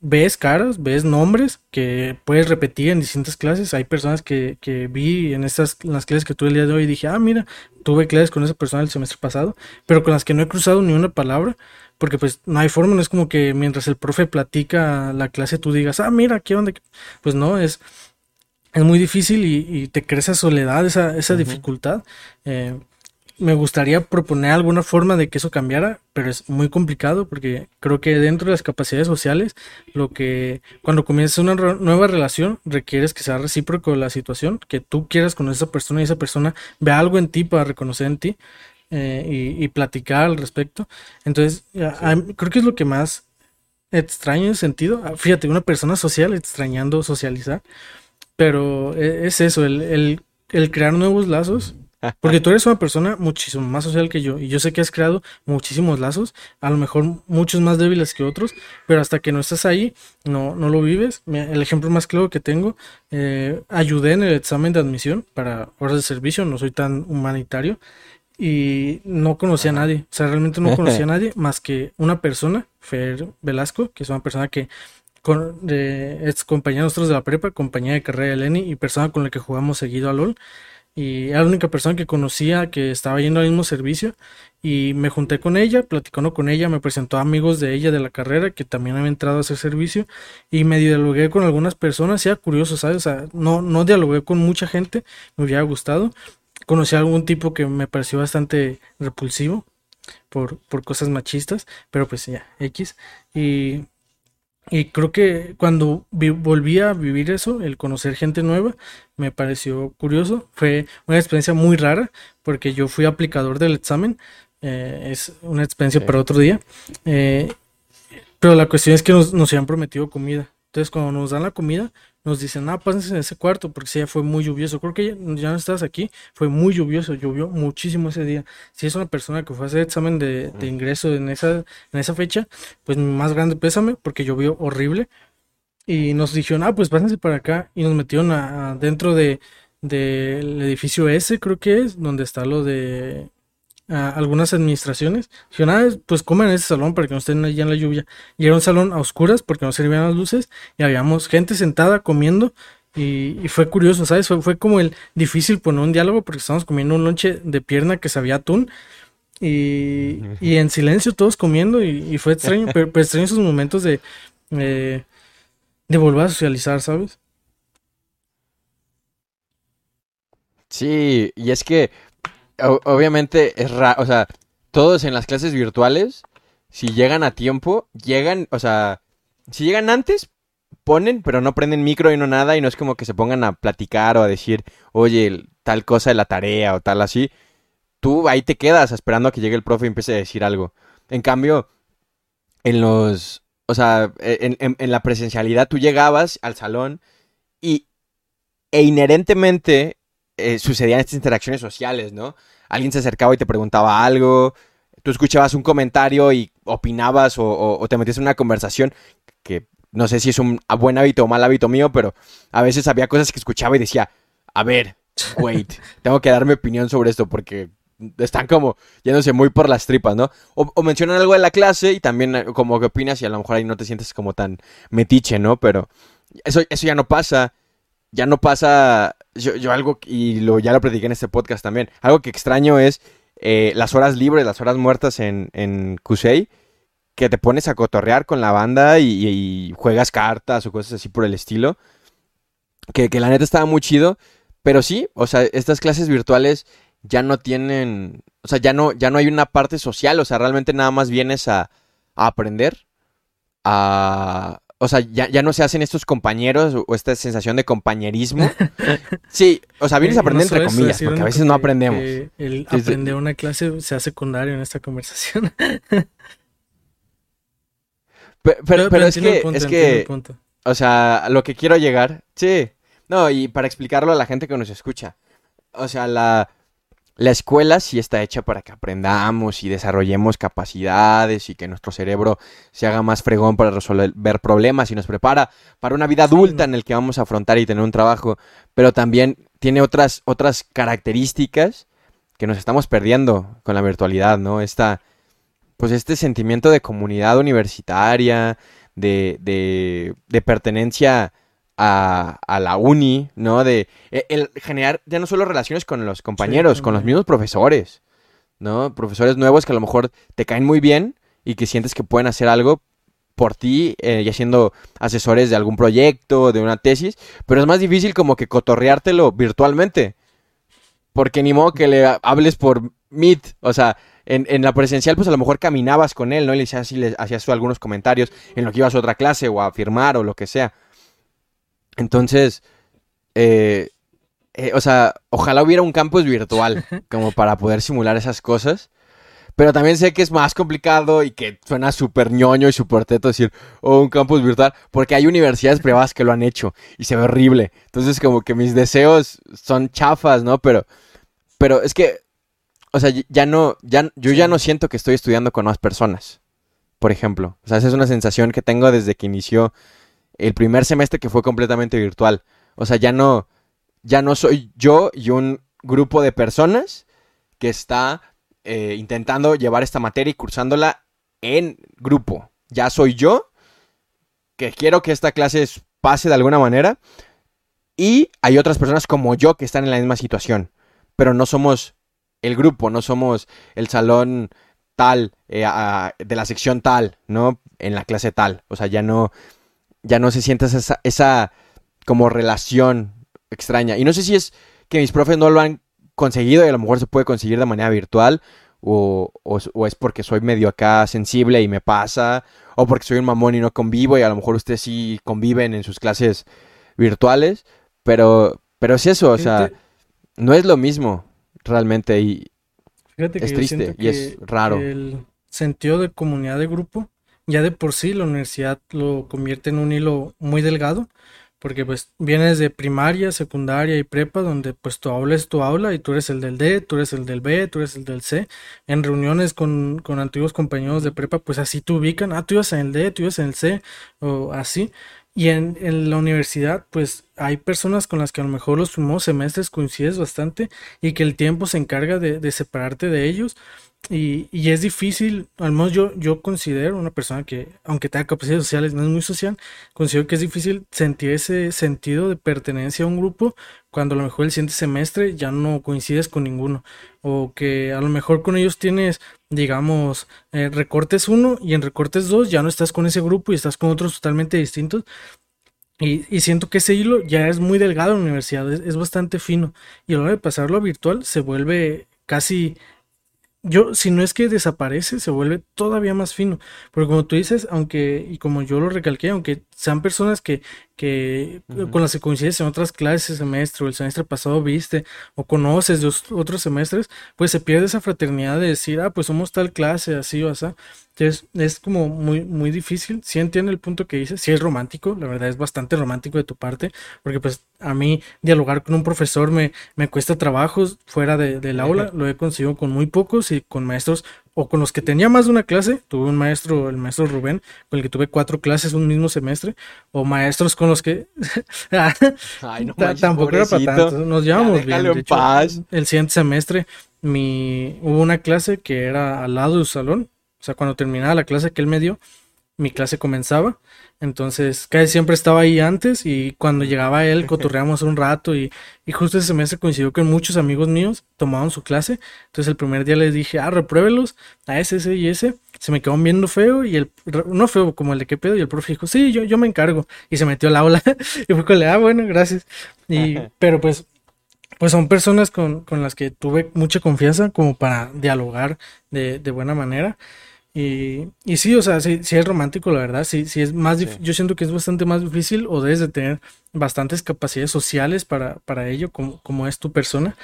ves caras, ves nombres que puedes repetir en distintas clases. Hay personas que, que vi en estas las clases que tuve el día de hoy y dije, ah, mira, tuve clases con esa persona el semestre pasado, pero con las que no he cruzado ni una palabra porque pues no hay forma, no es como que mientras el profe platica la clase tú digas, ah, mira, ¿qué onda? Pues no, es, es muy difícil y, te crea esa soledad, esa, esa dificultad. Eh, me gustaría proponer alguna forma de que eso cambiara, pero es muy complicado porque creo que dentro de las capacidades sociales, lo que cuando comienzas una nueva relación requieres que sea recíproco la situación, que tú quieras con esa persona y esa persona vea algo en ti para reconocer en ti eh, y, platicar al respecto. Entonces, creo que es lo que más extraño en sentido. Ah, fíjate, una persona social extrañando socializar, pero e, es eso, el, el crear nuevos lazos porque tú eres una persona muchísimo más social que yo y yo sé que has creado muchísimos lazos, a lo mejor muchos más débiles que otros, pero hasta que no estás ahí, no, no lo vives. El ejemplo más claro que tengo, eh, ayudé en el examen de admisión para horas de servicio, no soy tan humanitario y no conocía a nadie, o sea, realmente no conocía a [laughs] nadie más que una persona, Fer Velasco, que es una persona que con, es compañera de nosotros de la prepa, compañera de carrera de Lenny y persona con la que jugamos seguido a LOL y era la única persona que conocía que estaba yendo al mismo servicio y me junté con ella, platicando con ella, me presentó a amigos de ella de la carrera que también habían entrado a hacer servicio y me dialogué con algunas personas, era curioso, ¿sabes? O sea, no, no dialogué con mucha gente, me hubiera gustado. Conocí a algún tipo que me pareció bastante repulsivo por, por cosas machistas, pero pues ya, X. Y y creo que cuando volví a vivir eso, el conocer gente nueva, me pareció curioso. Fue una experiencia muy rara porque yo fui aplicador del examen. Eh, es una experiencia para otro día. Eh, pero la cuestión es que nos, nos habían prometido comida. Entonces, cuando nos dan la comida, nos dicen, ah, pásense en ese cuarto, porque sí, ya fue muy lluvioso. Creo que ya, no estás aquí, fue muy lluvioso, llovió muchísimo ese día. Si es una persona que fue a hacer examen de, ingreso en esa, en esa fecha, pues más grande pésame, porque llovió horrible. Y nos dijeron, ah, pues pásense para acá, y nos metieron a, dentro de del edificio S, creo que es, donde está lo de algunas administraciones. Dijeron, ah, pues comen en ese salón para que no estén allá en la lluvia. Y era un salón a oscuras porque no servían las luces y habíamos gente sentada comiendo y, fue curioso, ¿sabes? Fue, como el difícil poner un diálogo porque estábamos comiendo un lonche de pierna que sabía atún y, en silencio todos comiendo y, fue extraño, pero, extraño esos momentos de, eh, de volver a socializar, ¿sabes? Sí, y es que obviamente es raro, o sea, todos en las clases virtuales, si llegan a tiempo, llegan, o sea, si llegan antes, ponen, pero no prenden micro y no nada, y no es como que se pongan a platicar o a decir, oye, tal cosa de la tarea o tal así. Tú ahí te quedas esperando a que llegue el profe y empiece a decir algo. En cambio, en los, o sea, en, en la presencialidad tú llegabas al salón y, e inherentemente eh, sucedían estas interacciones sociales, ¿no? Alguien se acercaba y te preguntaba algo, tú escuchabas un comentario y opinabas o, te metías en una conversación que no sé si es un buen hábito o mal hábito mío, pero a veces había cosas que escuchaba y decía, a ver, wait, tengo que dar mi opinión sobre esto porque están como yéndose muy por las tripas, ¿no? O, mencionan algo de la clase y también eh, como que opinas y a lo mejor ahí no te sientes como tan metiche, ¿no? Pero eso, eso ya no pasa. Ya no pasa yo, algo, y lo, ya lo prediqué en este podcast también, algo que extraño es eh, las horas libres, las horas muertas en, en Kusei, que te pones a cotorrear con la banda y, juegas cartas o cosas así por el estilo. Que, la neta estaba muy chido. Pero sí, o sea, estas clases virtuales ya no tienen. O sea, ya no, ya no hay una parte social. O sea, realmente nada más vienes a, a aprender. A, o sea, ya, no se hacen estos compañeros o esta sensación de compañerismo. [laughs] Sí, o sea, vienes a aprender entre comillas, porque a veces no aprendemos. el aprender una clase sea secundario en esta conversación. [laughs] pero, es que, es que o sea, lo que quiero llegar, sí, no, y para explicarlo a la gente que nos escucha, o sea, la, la escuela sí está hecha para que aprendamos y desarrollemos capacidades y que nuestro cerebro se haga más fregón para resolver problemas y nos prepara para una vida adulta en el que vamos a afrontar y tener un trabajo, pero también tiene otras, otras características que nos estamos perdiendo con la virtualidad, ¿no? Esta, pues este sentimiento de comunidad universitaria, de, de, de pertenencia a, la uni, ¿no? De e, el, generar ya no solo relaciones con los compañeros, con los mismos profesores, ¿no? Profesores nuevos que a lo mejor te caen muy bien y que sientes que pueden hacer algo por ti, eh, ya siendo asesores de algún proyecto, de una tesis, pero es más difícil como que cotorreártelo virtualmente. Porque ni modo que le hables por Meet, o sea, en, la presencial, pues a lo mejor caminabas con él, ¿no? Y le hacías, le hacías algunos comentarios en lo que ibas a otra clase o a firmar o lo que sea. Entonces, eh, eh, o sea, ojalá hubiera un campus virtual [laughs] como para poder simular esas cosas. Pero también sé que es más complicado y que suena súper ñoño y súper teto decir, oh, un campus virtual, porque hay universidades privadas que lo han hecho y se ve horrible. Entonces, como que mis deseos son chafas, ¿no? Pero, pero es que o sea, ya no, ya, yo ya no siento que estoy estudiando con más personas, por ejemplo. O sea, esa es una sensación que tengo desde que inició el primer semestre que fue completamente virtual. O sea, ya no, ya no soy yo y un grupo de personas que está eh, intentando llevar esta materia y cursándola en grupo. Ya soy yo que quiero que esta clase pase de alguna manera y hay otras personas como yo que están en la misma situación, pero no somos el grupo, no somos el salón tal, eh, de la sección tal, ¿no? En la clase tal. O sea, ya no, ya no se siente esa, esa como relación extraña. Y no sé si es que mis profes no lo han conseguido y a lo mejor se puede conseguir de manera virtual. O, o, es porque soy medio acá sensible y me pasa, o porque soy un mamón y no convivo y a lo mejor ustedes sí conviven en sus clases virtuales, pero, pero es eso, o sea, no es lo mismo realmente y es triste y es raro. El sentido de comunidad de grupo, ya de por sí la universidad lo convierte en un hilo muy delgado, porque pues vienes de primaria, secundaria y prepa, donde pues tu aula es tu aula y tú eres el del D, tú eres el del B, tú eres el del C. En reuniones con, con antiguos compañeros de prepa, pues así te ubican, ah, tú ibas en el D, tú ibas en el C, o así. Y en, en, la universidad, pues hay personas con las que a lo mejor los primeros semestres coincides bastante y que el tiempo se encarga de, de separarte de ellos. Y, y, es difícil, al menos yo, yo considero una persona que, aunque tenga capacidades sociales, no es muy social, considero que es difícil sentir ese sentido de pertenencia a un grupo cuando a lo mejor el siguiente semestre ya no coincides con ninguno. O que a lo mejor con ellos tienes, digamos, eh, recortes uno y en recortes dos ya no estás con ese grupo y estás con otros totalmente distintos. Y, y, siento que ese hilo ya es muy delgado en la universidad, es, es, bastante fino. Y a la hora de pasarlo a virtual se vuelve casi yo, si no es que desaparece, se vuelve todavía más fino. Porque como tú dices, aunque, y como yo lo recalqué, aunque sean personas que, que con las que coincides en otras clases, semestre o el semestre pasado viste o conoces de otros semestres, pues se pierde esa fraternidad de decir, ah, pues somos tal clase, así o así. Entonces es como muy, muy difícil. Si entiendo el punto que dices, si es romántico, la verdad es bastante romántico de tu parte, porque pues a mí dialogar con un profesor me, me cuesta trabajos fuera de, del aula, lo he conseguido con muy pocos y con maestros o con los que tenía más de una clase, tuve un maestro, el maestro Rubén, con el que tuve cuatro clases un mismo semestre, o maestros con los que [laughs] Ay, no tampoco era para tanto, nos llevamos bien. De hecho, el siguiente semestre mi hubo una clase que era al lado de su salón, o sea, cuando terminaba la clase que él me dio, mi clase comenzaba entonces, casi siempre estaba ahí antes y cuando llegaba él cotorreamos un rato y, y justo ese semestre coincidió que muchos amigos míos tomaban su clase. Entonces el primer día les dije, ah, repruébelos a ese, ese y ese. Se me quedó viendo feo y el, no feo como el de qué pedo y el profe dijo, sí, yo, yo me encargo. Y se metió al aula [laughs] y fue con le, ah, bueno, gracias. Y, pero pues pues son personas con, con, las que tuve mucha confianza como para dialogar de, de buena manera. Y, y sí, o sea, sí, sí, es romántico, la verdad. Sí, sí es más yo siento que es bastante más difícil o debes de tener bastantes capacidades sociales para, para ello, como, como es tu persona.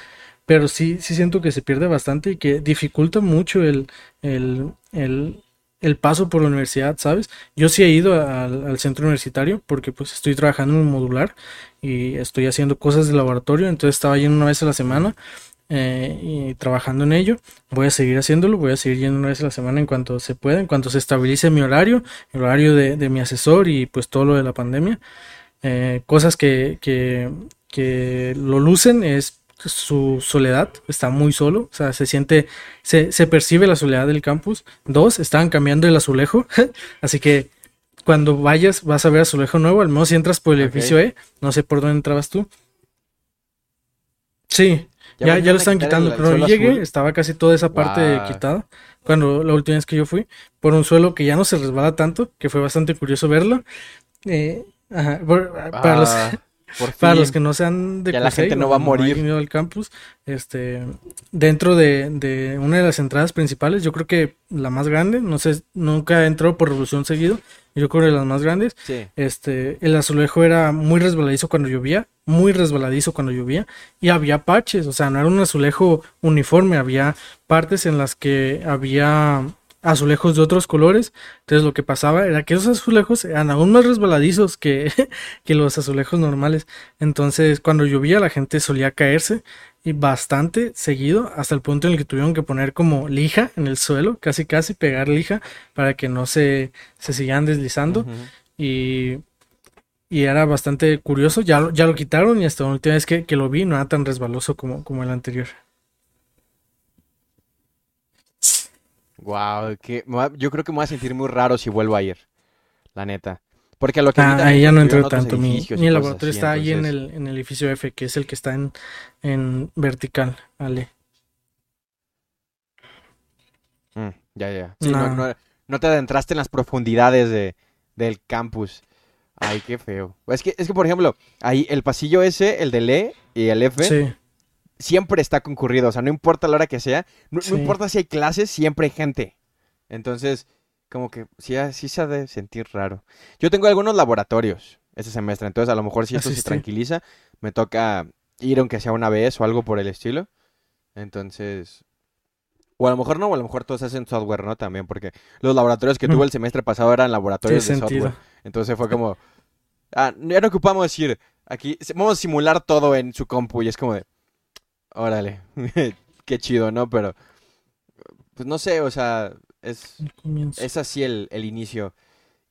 Pero sí, sí siento que se pierde bastante y que dificulta mucho el, el, el, el paso por la universidad, ¿sabes? Yo sí he ido al, al, centro universitario porque pues estoy trabajando en un modular y estoy haciendo cosas de laboratorio, entonces estaba yendo una vez a la semana eh, y trabajando en ello. Voy a seguir haciéndolo, voy a seguir yendo una vez a la semana en cuanto se pueda, en cuanto se estabilice mi horario, el horario de, de mi asesor y pues todo lo de la pandemia. Eh, cosas que, que, que lo lucen es su soledad, está muy solo, o sea, se siente, se, se percibe la soledad del campus. Dos, estaban cambiando el azulejo, [laughs] así que cuando vayas vas a ver azulejo nuevo, al menos si entras por el edificio E, no sé por dónde entrabas tú. Sí, Ya, ya lo están quitando. Cuando yo llegué, azul. estaba casi toda esa parte quitada. Cuando la última vez que yo fui, por un suelo que ya no se resbala tanto, que fue bastante curioso verlo. Eh, ajá, por- para los, Ah, [laughs] por Para los que no sean de Ya la gente no va a morir. ido al campus, este, dentro de, de una de las entradas principales, yo creo que la más grande, no sé, nunca entrado por revolución seguido, yo creo que las más grandes, Sí. este, el azulejo era muy resbaladizo cuando llovía, muy resbaladizo cuando llovía, y había parches, o sea, no era un azulejo uniforme, había partes en las que había azulejos de otros colores, entonces lo que pasaba era que esos azulejos eran aún más resbaladizos que, [laughs] que los azulejos normales, entonces cuando llovía la gente solía caerse y bastante seguido, hasta el punto en el que tuvieron que poner como lija en el suelo, casi casi pegar lija para que no se, se sigan deslizando y, y era bastante curioso. Ya, lo- ya lo quitaron y hasta la última vez que, que lo vi no era tan resbaloso como, como el anterior. Guau, que yo creo que me voy a sentir muy raro si vuelvo a ir. La neta. Porque a lo que Ah, ahí ya no entró tanto. Mi, mi laboratorio así, está ahí en el, en el edificio F, que es el que está en, en vertical. Ale. Mm, ya, ya. Sí, no, No. no- no te adentraste en las profundidades de, del campus. Ay, qué feo. Es que, es que, por ejemplo, ahí el pasillo ese, el del E y el F, Sí, siempre está concurrido. O sea, no importa la hora que sea, no, importa si hay clases, siempre hay gente. Entonces, como que sí, ha- sí se ha de sentir raro. Yo tengo algunos laboratorios este semestre, entonces a lo mejor si esto se tranquiliza, me toca ir aunque sea una vez o algo por el estilo. Entonces, o a lo mejor no, o a lo mejor todos hacen software, ¿no? También, porque los laboratorios que tuve el semestre pasado eran laboratorios de sentido. software. Entonces fue como, ah, ya no ocupamos decir, aquí vamos a simular todo en su compu y es como de, órale, [laughs] qué chido, ¿no? Pero, pues no sé, o sea, es, es así el, el inicio.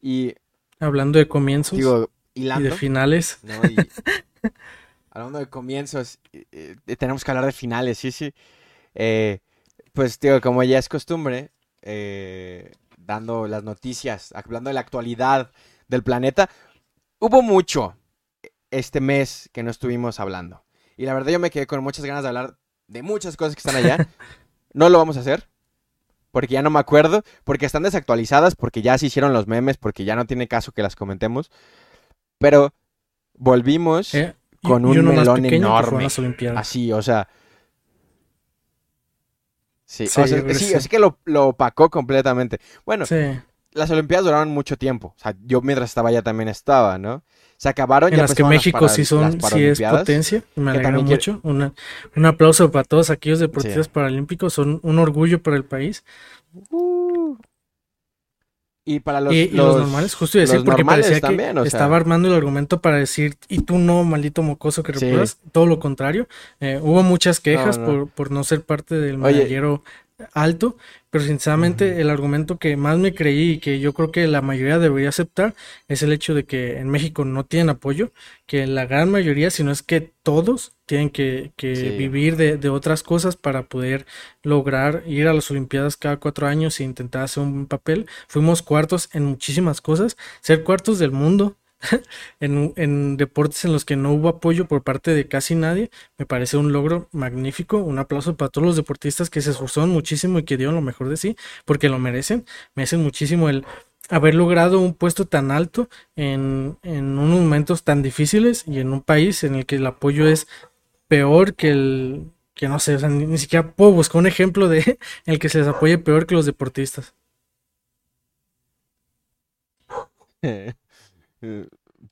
Y, Hablando de comienzos digo, y de finales. ¿no? Y [laughs] hablando de comienzos, eh, tenemos que hablar de finales, sí, sí. Eh, pues, digo, como ya es costumbre, eh, dando las noticias, hablando de la actualidad del planeta, hubo mucho este mes que no estuvimos hablando. Y la verdad yo me quedé con muchas ganas de hablar de muchas cosas que están allá. [laughs] No lo vamos a hacer. Porque ya no me acuerdo, porque están desactualizadas, porque ya se hicieron los memes, porque ya no tiene caso que las comentemos. Pero volvimos eh, con un melón enorme. así, o sea. Sí, Sí, o sea, sí, sí. es que lo, lo opacó completamente. Bueno, las Olimpiadas duraron mucho tiempo. O sea, yo mientras estaba allá también estaba, ¿no? Se acabaron En ya las que las México para- sí son, sí es potencia, me alegra quiere- mucho. Una- un aplauso para todos aquellos deportistas Sí. paralímpicos, son un orgullo para el país. Uh. Y para los, y, y los, normales, justo decir, los porque parecía también, que o sea. estaba armando el argumento para decir, y tú no, maldito mocoso que Sí. repruebas, todo lo contrario. Eh, hubo muchas quejas no. Por, por no ser parte del medallero alto, pero sinceramente el argumento que más me creí y que yo creo que la mayoría debería aceptar es el hecho de que en México no tienen apoyo, que la gran mayoría, si no es que todos, tienen que, que Sí. vivir de, de otras cosas para poder lograr ir a las Olimpiadas cada cuatro años e intentar hacer un papel. Fuimos cuartos en muchísimas cosas, ser cuartos del mundo. [laughs] En, en deportes en los que no hubo apoyo por parte de casi nadie, me parece un logro magnífico. Un aplauso para todos los deportistas que se esforzaron muchísimo y que dieron lo mejor de sí, porque lo merecen. Merecen muchísimo el haber logrado un puesto tan alto en, en unos momentos tan difíciles y en un país en el que el apoyo es peor que el que no sé, o sea, ni, siquiera puedo buscar un ejemplo de en [laughs] el que se les apoye peor que los deportistas. [laughs]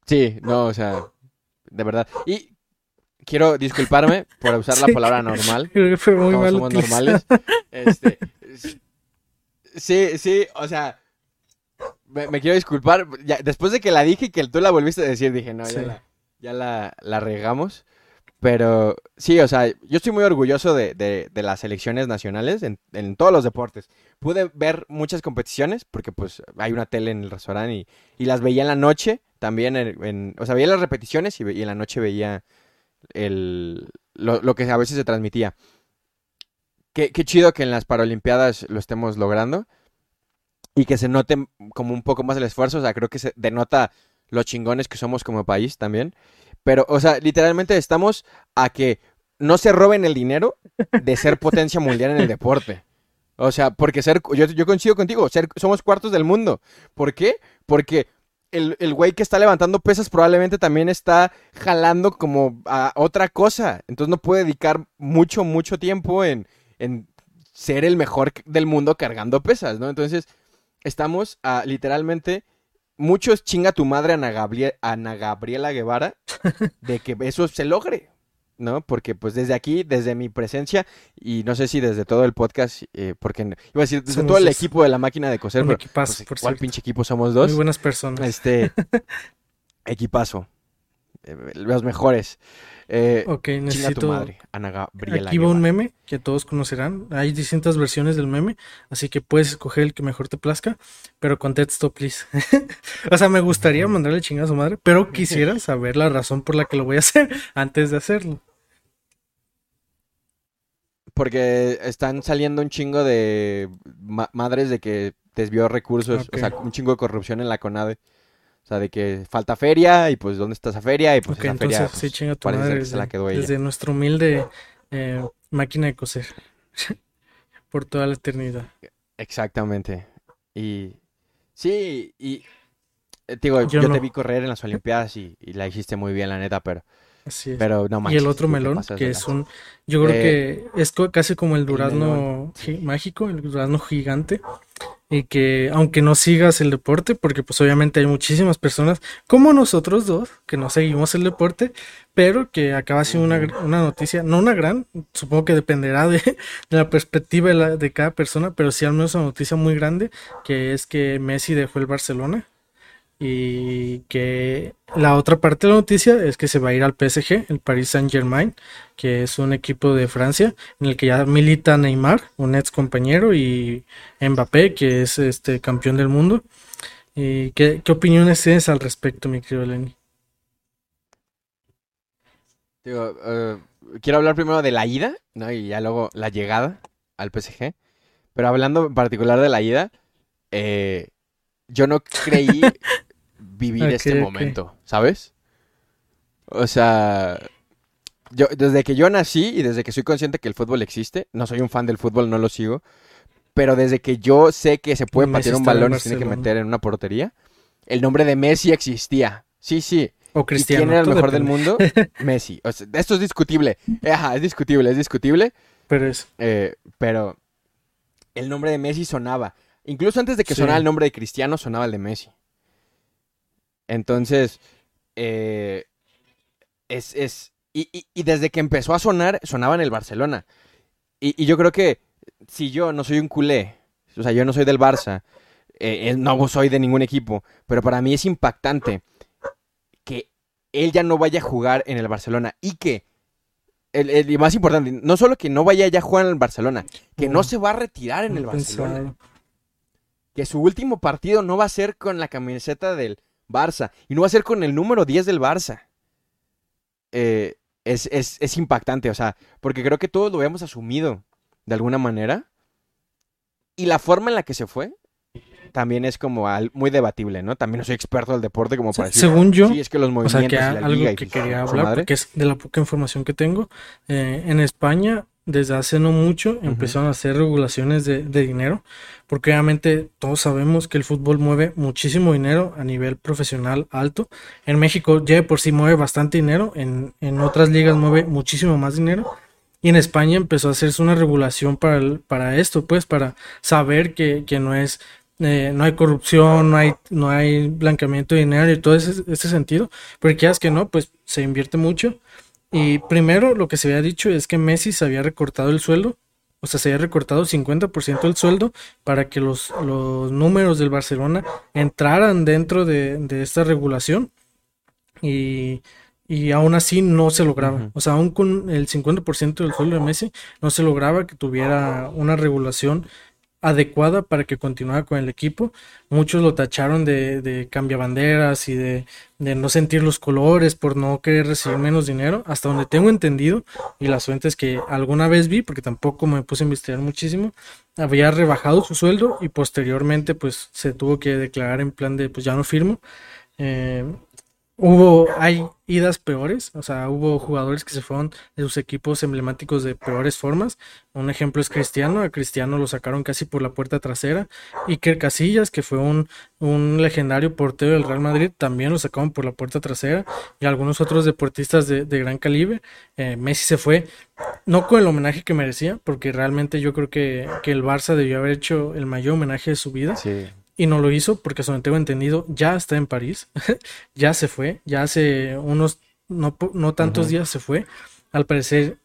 Sí, no, o sea, de verdad. Y quiero disculparme por [laughs] usar la palabra normal. [laughs] Creo que fue muy Todos mal somos utilizado. normales. Este, [laughs] sí, sí, o sea, me, me quiero disculpar. Ya, después de que la dije y que tú la volviste a decir, dije, no, ya, la, ya la, la regamos. Pero sí, o sea, yo estoy muy orgulloso de, de- de las selecciones nacionales en, en todos los deportes. Pude ver muchas competiciones porque pues hay una tele en el restaurante y, y las veía en la noche también. En, en- o sea, veía las repeticiones y, y en la noche veía el, lo, lo que a veces se transmitía. Qué, qué chido que en las Paralimpiadas lo estemos logrando y que se note como un poco más el esfuerzo. O sea, creo que se denota los chingones que somos como país también. Pero, o sea, literalmente estamos a que no se roben el dinero de ser [laughs] potencia mundial en el deporte. O sea, porque ser, yo, yo coincido contigo, ser, somos cuartos del mundo. ¿Por qué? Porque el, el güey que está levantando pesas probablemente también está jalando como a otra cosa. Entonces no puede dedicar mucho, mucho tiempo en, en ser el mejor del mundo cargando pesas, ¿no? Entonces, estamos a literalmente muchos chinga tu madre Ana, Ana Gabriela Guevara [laughs] de que eso se logre. ¿no? Porque pues desde aquí, desde mi presencia, y no sé si desde todo el podcast, eh, porque iba a decir, desde todo el equipo de la máquina de coser, pero, equipazo, pues, ¿cuál pinche equipo somos dos? Muy buenas personas. Este, [laughs] equipazo, eh, los mejores. Eh, ok, necesito. Tu madre, Ana Gabriela Aquí va un meme que todos conocerán. Hay distintas versiones del meme, así que puedes escoger el que mejor te plazca, pero con texto, please. [laughs] o sea, me gustaría mandarle chingada a su madre, pero quisiera [laughs] saber la razón por la que lo voy a hacer antes de hacerlo. Porque están saliendo un chingo de madres de que desvió recursos, o sea, un chingo de corrupción en la CONADE. O sea, de que falta feria y pues ¿dónde está esa feria? Y pues esa entonces, feria sí, chinga tu madre que desde, se la quedó ella. desde nuestra humilde eh, máquina de coser. [laughs] Por toda la eternidad. Exactamente. Y sí, y eh, digo, Yo yo, no. te vi correr en las Olimpiadas y, y la hiciste muy bien, la neta, pero, Así es. pero no y manches. el otro melón, que es un, yo creo Eh, que es casi como el melón, durazno gi- mágico, el durazno gigante, y que aunque no sigas el deporte, porque pues obviamente hay muchísimas personas como nosotros dos que no seguimos el deporte, pero que acaba siendo una, una noticia, no una gran, supongo que dependerá de, [laughs] la perspectiva de, de cada persona, pero sí al menos una noticia muy grande, que es que Messi dejó el Barcelona. Y que la otra parte de la noticia es que se va a ir al PSG, el Paris Saint-Germain, que es un equipo de Francia en el que ya milita Neymar, un ex compañero, y Mbappé, que es este campeón del mundo. ¿Y qué, qué opiniones tienes al respecto, mi querido Lenny? digo, eh, quiero hablar primero de la ida, ¿no? Y ya luego la llegada al PSG. Pero hablando en particular de la ida, eh, yo no creí [laughs] vivir este momento, ¿sabes? O sea, yo desde que yo nací y desde que soy consciente que el fútbol existe, no soy un fan del fútbol, no lo sigo, pero desde que yo sé que se puede patear un balón y se tiene que meter en una portería, el nombre de Messi existía. Sí, sí. O ¿Y Cristiano. quién era el mejor del mundo? [laughs] Messi. O sea, esto es discutible. Ajá, es discutible, es discutible. Pero es, eh, pero el nombre de Messi sonaba. Incluso antes de que Sí. sonara el nombre de Cristiano, sonaba el de Messi. Entonces, eh, es, es y, y- y desde que empezó a sonar, sonaba en el Barcelona. Y, y yo creo que si yo no soy un culé, o sea, yo no soy del Barça, eh, eh, no soy de ningún equipo, pero para mí es impactante que él ya no vaya a jugar en el Barcelona y que, el, el- más importante, no solo que no vaya ya a jugar en el Barcelona, que no se va a retirar en el Barcelona. Que su último partido no va a ser con la camiseta del Barça y no va a ser con el número 10 del Barça. Eh, es, es- es impactante, o sea, porque creo que todos lo habíamos asumido de alguna manera. Y la forma en la que se fue también es como al- muy debatible, ¿no? También no soy experto del deporte como para decir, Según yo, sí, es que los O sea, que y la algo liga y que quería hablar, porque es de la poca información que tengo, eh, en España, desde hace no mucho, empezaron a hacer regulaciones de, de dinero, porque obviamente todos sabemos que el fútbol mueve muchísimo dinero a nivel profesional alto. En México ya de por sí mueve bastante dinero, en, en otras ligas mueve muchísimo más dinero. Y en España empezó a hacerse una regulación para, el- para esto, pues, para saber que, que no es, eh, no hay corrupción, no hay, no hay blanqueamiento de dinero y todo ese, ese sentido. Porque quieras que no, pues se invierte mucho. Y primero lo que se había dicho es que Messi se había recortado el sueldo, o sea, se había recortado 50% del sueldo para que los, los números del Barcelona entraran dentro de, de esta regulación. Y, y aún así no se lograba. O sea, aún con el 50% del sueldo de Messi, no se lograba que tuviera una regulación adecuada para que continuara con el equipo. Muchos lo tacharon de, de cambiabanderas y de, no sentir los colores por no querer recibir menos dinero. Hasta donde tengo entendido, y las fuentes que alguna vez vi, porque tampoco me puse a investigar muchísimo, había rebajado su sueldo y posteriormente pues se tuvo que declarar en plan de pues ya no firmo. Eh, hubo, hay idas peores, o sea, hubo jugadores que se fueron de sus equipos emblemáticos de peores formas. Un ejemplo es Cristiano, a Cristiano lo sacaron casi por la puerta trasera. Iker Casillas, que fue un, un legendario portero del Real Madrid, también lo sacaron por la puerta trasera. Y algunos otros deportistas de, de gran calibre. Eh, Messi se fue, no con el homenaje que merecía, porque realmente yo creo que, que el Barça debió haber hecho el mayor homenaje de su vida. Sí. Y no lo hizo porque, según tengo entendido, ya está en París. [laughs] ya se fue. Ya hace unos, no, no tantos días se fue. Al parecer,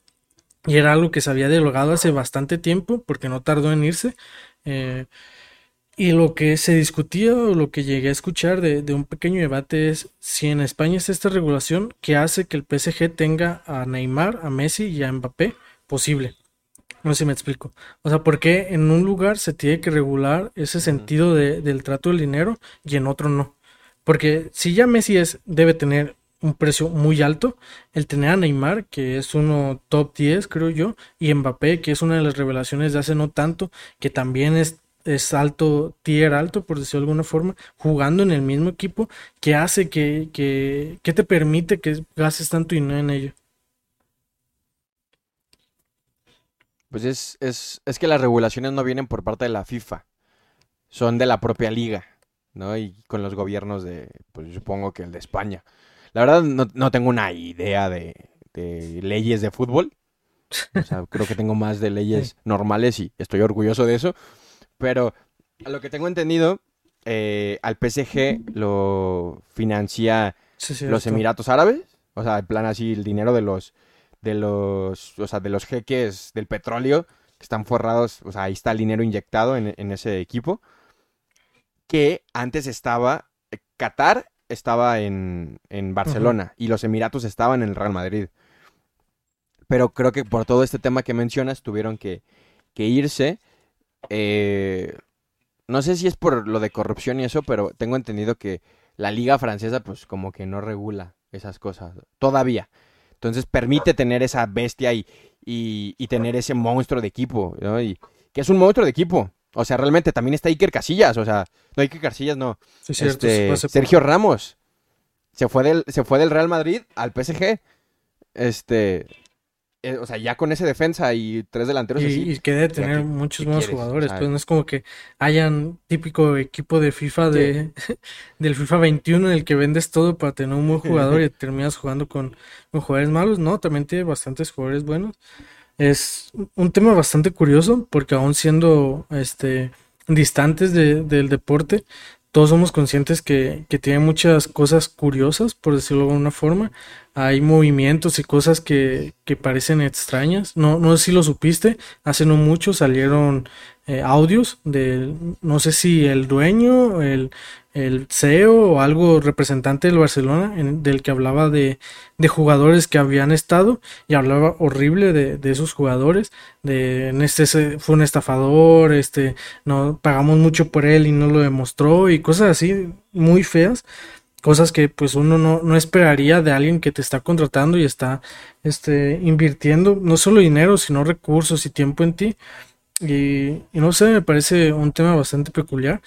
y era algo que se había dialogado hace bastante tiempo porque no tardó en irse. Eh, y lo que se discutía o lo que llegué a escuchar de, de un pequeño debate es si en España está esta regulación que hace que el PSG tenga a Neymar, a Messi y a Mbappé posible. No sé si me explico. O sea, ¿por qué en un lugar se tiene que regular ese sentido de- del trato del dinero y en otro no? Porque si ya Messi es, debe tener un precio muy alto, el tener a Neymar, que es uno top 10, creo yo, y Mbappé, que es una de las revelaciones de hace no tanto, que también es, es alto, tier alto, por decirlo de alguna forma, jugando en el mismo equipo, que hace que, que, que te permite que gastes tanto dinero en ello. Pues es, es, es que las regulaciones no vienen por parte de la FIFA, son de la propia liga, ¿no? Y con los gobiernos de, pues supongo que el de España. La verdad no, no tengo una idea de, de leyes de fútbol. O sea, [laughs] creo que tengo más de leyes normales y estoy orgulloso de eso. Pero a lo que tengo entendido, eh, al PSG lo financia Sí, los. Emiratos Árabes, o sea, en plan así el dinero de los de los, o sea, de los jeques del petróleo que están forrados, o sea, ahí está el dinero inyectado en, en ese equipo que antes estaba Qatar estaba en, en Barcelona y los Emiratos estaban en el Real Madrid. Pero creo que por todo este tema que mencionas tuvieron que, que irse. Eh, no sé si es por lo de corrupción y eso, pero tengo entendido que la liga francesa pues como que no regula esas cosas todavía. Entonces permite tener esa bestia y, y, y tener ese monstruo de equipo, ¿no? Y que es un monstruo de equipo. O sea, realmente también está Iker Casillas, o sea, no Iker Casillas, no. Sí, cierto, Este, se. Sergio Ramos se fue del se fue del Real Madrid al PSG. Este, eh, o sea, ya con ese defensa y tres delanteros Y, así. y que debe ¿qué- tener muchos buenos quieres? jugadores, pues no es como que hayan típico equipo de FIFA de [laughs] del FIFA 21 en el que vendes todo para tener un buen jugador y [laughs] terminas jugando con, con jugadores malos, no, también tiene bastantes jugadores buenos. Es un tema bastante curioso porque aún siendo este distantes de- del deporte, todos somos conscientes que, que tiene muchas cosas curiosas, por decirlo de alguna forma. Hay movimientos y cosas que, que parecen extrañas. No, no sé si lo supiste, hace no mucho salieron eh, audios de, no sé si el dueño, el, el CEO o algo representante del Barcelona, del que hablaba de, de jugadores que habían estado y hablaba horrible de, de esos jugadores, de este fue un estafador, este, no pagamos mucho por él y no lo demostró y cosas así muy feas. Cosas que pues uno no, no esperaría de alguien que te está contratando y está este, invirtiendo no solo dinero, sino recursos y tiempo en ti. Y, no sé, me parece un tema bastante peculiar.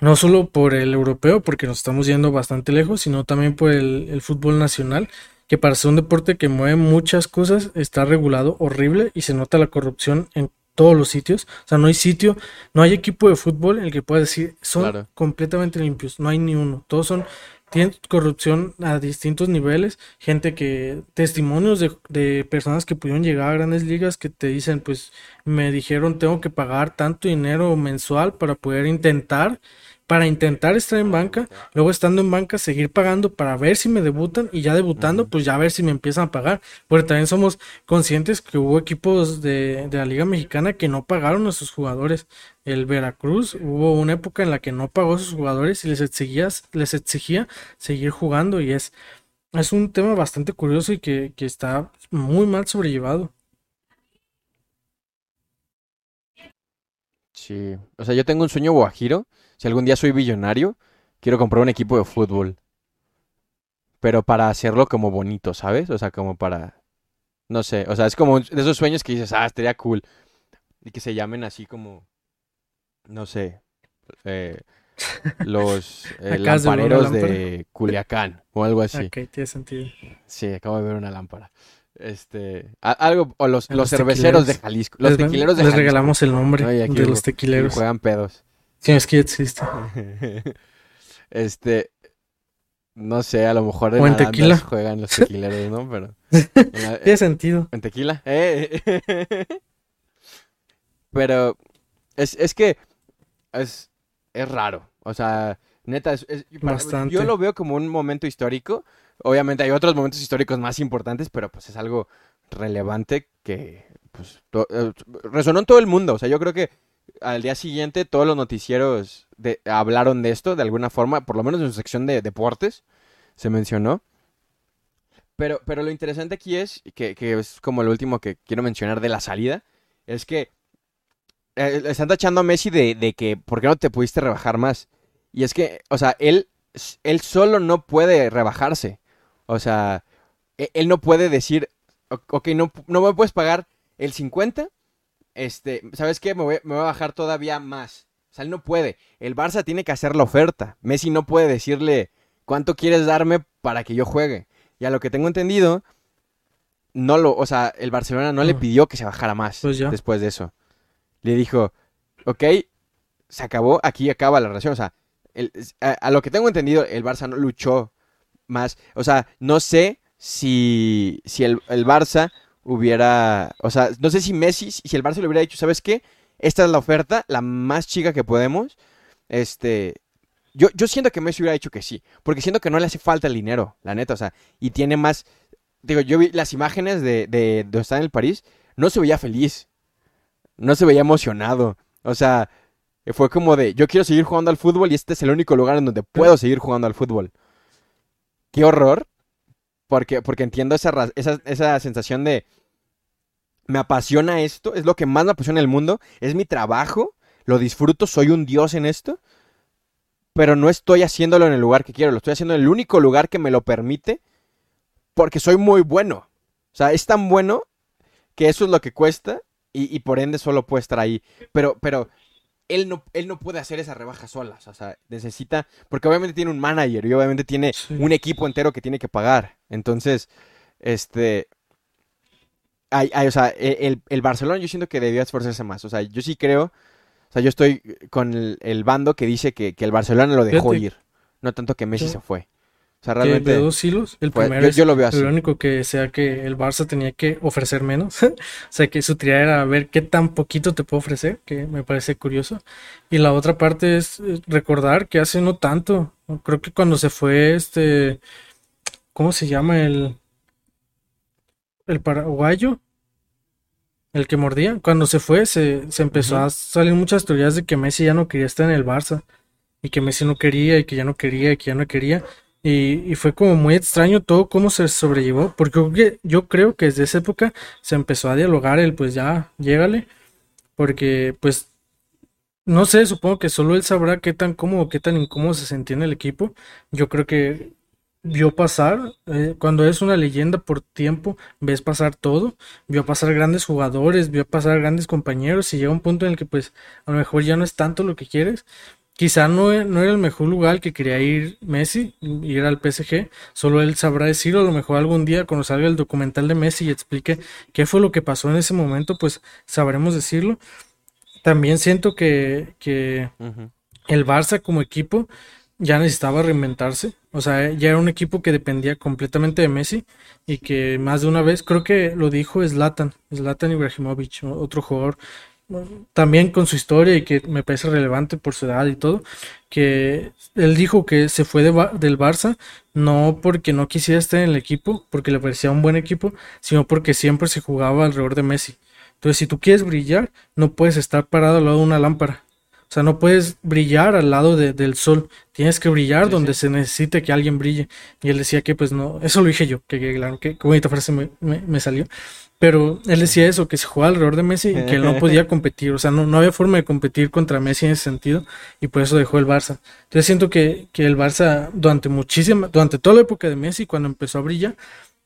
No solo por el europeo, porque nos estamos yendo bastante lejos, sino también por el, el fútbol nacional, que para ser un deporte que mueve muchas cosas, está regulado horrible y se nota la corrupción en todos los sitios. O sea, no hay sitio, no hay equipo de fútbol en el que pueda decir son Claro. completamente limpios, no hay ni uno. Todos son, tienen corrupción a distintos niveles, gente que, testimonios de, de personas que pudieron llegar a grandes ligas que te dicen, pues me dijeron tengo que pagar tanto dinero mensual para poder intentar, para intentar estar en banca, luego estando en banca seguir pagando para ver si me debutan y ya debutando, pues ya a ver si me empiezan a pagar. Porque también somos conscientes que hubo equipos de, de la Liga Mexicana que no pagaron a sus jugadores. El Veracruz hubo una época en la que no pagó a sus jugadores y les exigía, les exigía seguir jugando y es, es un tema bastante curioso y que, que está muy mal sobrellevado. Sí, o sea, yo tengo un sueño guajiro. Si algún día soy billonario, quiero comprar un equipo de fútbol. Pero para hacerlo como bonito, ¿sabes? O sea, como para... No sé, o sea, es como de esos sueños que dices, ah, estaría cool. Y que se llamen así como... No sé. eh, [laughs] los eh, de lampareros lámpara. de Culiacán o algo así. Ok, tiene sentido. Sí, acabo de ver una lámpara. Este, a- algo, o los, los los cerveceros de. Jalisco. Los les, tequileros de les Jalisco. regalamos el nombre aquí de los tequileros. juegan pedos. Sí, es que ya existe. [laughs] Este, no sé, a lo mejor en O en tequila. juegan los tequileros, ¿no? Pero [laughs] Tiene sentido. en tequila. eh. [laughs] Pero es, es que es, es raro. O sea, neta, es, Bastante. yo lo veo como un momento histórico. Obviamente hay otros momentos históricos más importantes, pero pues es algo relevante que pues, to- eh, resonó en todo el mundo. O sea, yo creo que al día siguiente todos los noticieros hablaron de esto de alguna forma, por lo menos en su sección de deportes se mencionó. Pero, pero lo interesante aquí es, que, es como lo último que quiero mencionar de la salida, es que eh, están tachando a Messi de, de que ¿por qué no te pudiste rebajar más? Y es que, o sea, él, él solo no puede rebajarse. O sea, e- él no puede decir, "O- ok, no, no me puedes pagar el 50, este, ¿sabes qué? Me voy, me voy a bajar todavía más. O sea, él no puede. El Barça tiene que hacer la oferta. Messi no puede decirle, ¿cuánto quieres darme para que yo juegue? Y a lo que tengo entendido, no lo, o sea, el Barcelona no le pidió que se bajara más Pues ya. después de eso. Le dijo, ok, se acabó, aquí acaba la relación. O sea, el- a, a lo que tengo entendido, el Barça no luchó más. O sea, no sé si, si el, el Barça hubiera, o sea, no sé si Messi, si el Barça le hubiera dicho, ¿sabes qué? Esta es la oferta, la más chica que podemos. Este, yo, yo siento que Messi hubiera dicho que sí, porque siento que no le hace falta el dinero, la neta, o sea, y tiene más, digo, yo vi las imágenes de, de, de está en el París, no se veía feliz, no se veía emocionado, o sea, fue como de, yo quiero seguir jugando al fútbol y este es el único lugar en donde puedo seguir jugando al fútbol. Qué horror, porque, porque entiendo esa, esa, esa sensación de, me apasiona esto, es lo que más me apasiona en el mundo, es mi trabajo, lo disfruto, soy un dios en esto, pero no estoy haciéndolo en el lugar que quiero, lo estoy haciendo en el único lugar que me lo permite, porque soy muy bueno. O sea, es tan bueno que eso es lo que cuesta y, y por ende solo puede estar ahí. Pero, pero él no, él no puede hacer esa rebaja solas. O sea, necesita, porque obviamente tiene un manager y obviamente tiene un equipo entero que tiene que pagar. Entonces, este, hay, hay, o sea, e- el, el Barcelona yo siento que debió esforzarse más. O sea, yo sí creo, o sea, yo estoy con el, el bando que dice que, que el Barcelona lo dejó Fíjate. ir. No tanto que Messi se fue. O sea, realmente... de dos hilos. El primero yo, es yo lo veo así. lo único que sea que el Barça tenía que ofrecer menos. [laughs] o sea, que su tirada era ver qué tan poquito te puedo ofrecer, que me parece curioso. Y la otra parte es eh, recordar que hace no tanto, creo que cuando se fue este, ¿cómo se llama el el paraguayo? El que mordía. Cuando se fue, se, se empezó a salir muchas teorías de que Messi ya no quería estar en el Barça. Y que Messi no quería, y que ya no quería, y que ya no quería. Y, y fue como muy extraño todo cómo se sobrellevó. Porque yo, creo que desde esa época se empezó a dialogar el pues ya, llégale. Porque pues no sé, supongo que solo él sabrá qué tan cómodo, qué tan incómodo se sentía en el equipo. Yo creo que vio pasar, eh, cuando es una leyenda por tiempo, ves pasar todo, vio pasar grandes jugadores, vio pasar grandes compañeros y llega un punto en el que pues a lo mejor ya no es tanto lo que quieres. Quizá no, no era el mejor lugar que quería ir Messi, ir al PSG, solo él sabrá decirlo, a lo mejor algún día cuando salga el documental de Messi y explique qué fue lo que pasó en ese momento, pues sabremos decirlo. También siento que, que el Barça como equipo ya necesitaba reinventarse. O sea, ya era un equipo que dependía completamente de Messi y que más de una vez, creo que lo dijo Zlatan, Zlatan Ibrahimovic, otro jugador también con su historia y que me parece relevante por su edad y todo, que él dijo que se fue del Barça no porque no quisiera estar en el equipo, porque le parecía un buen equipo, sino porque siempre se jugaba alrededor de Messi. Entonces, si tú quieres brillar, no puedes estar parado al lado de una lámpara. O sea, no puedes brillar al lado de- del sol. Tienes que brillar Sí, donde sí. se necesite que alguien brille. Y él decía que, pues no, eso lo dije yo, que, que claro, que, qué bonita frase me, me- me salió. Pero él decía eso, que se jugaba alrededor de Messi y que él no podía [laughs] competir. O sea, no, no había forma de competir contra Messi en ese sentido. Y por eso dejó el Barça. Entonces siento que, que el Barça, durante muchísima, durante toda la época de Messi, cuando empezó a brillar,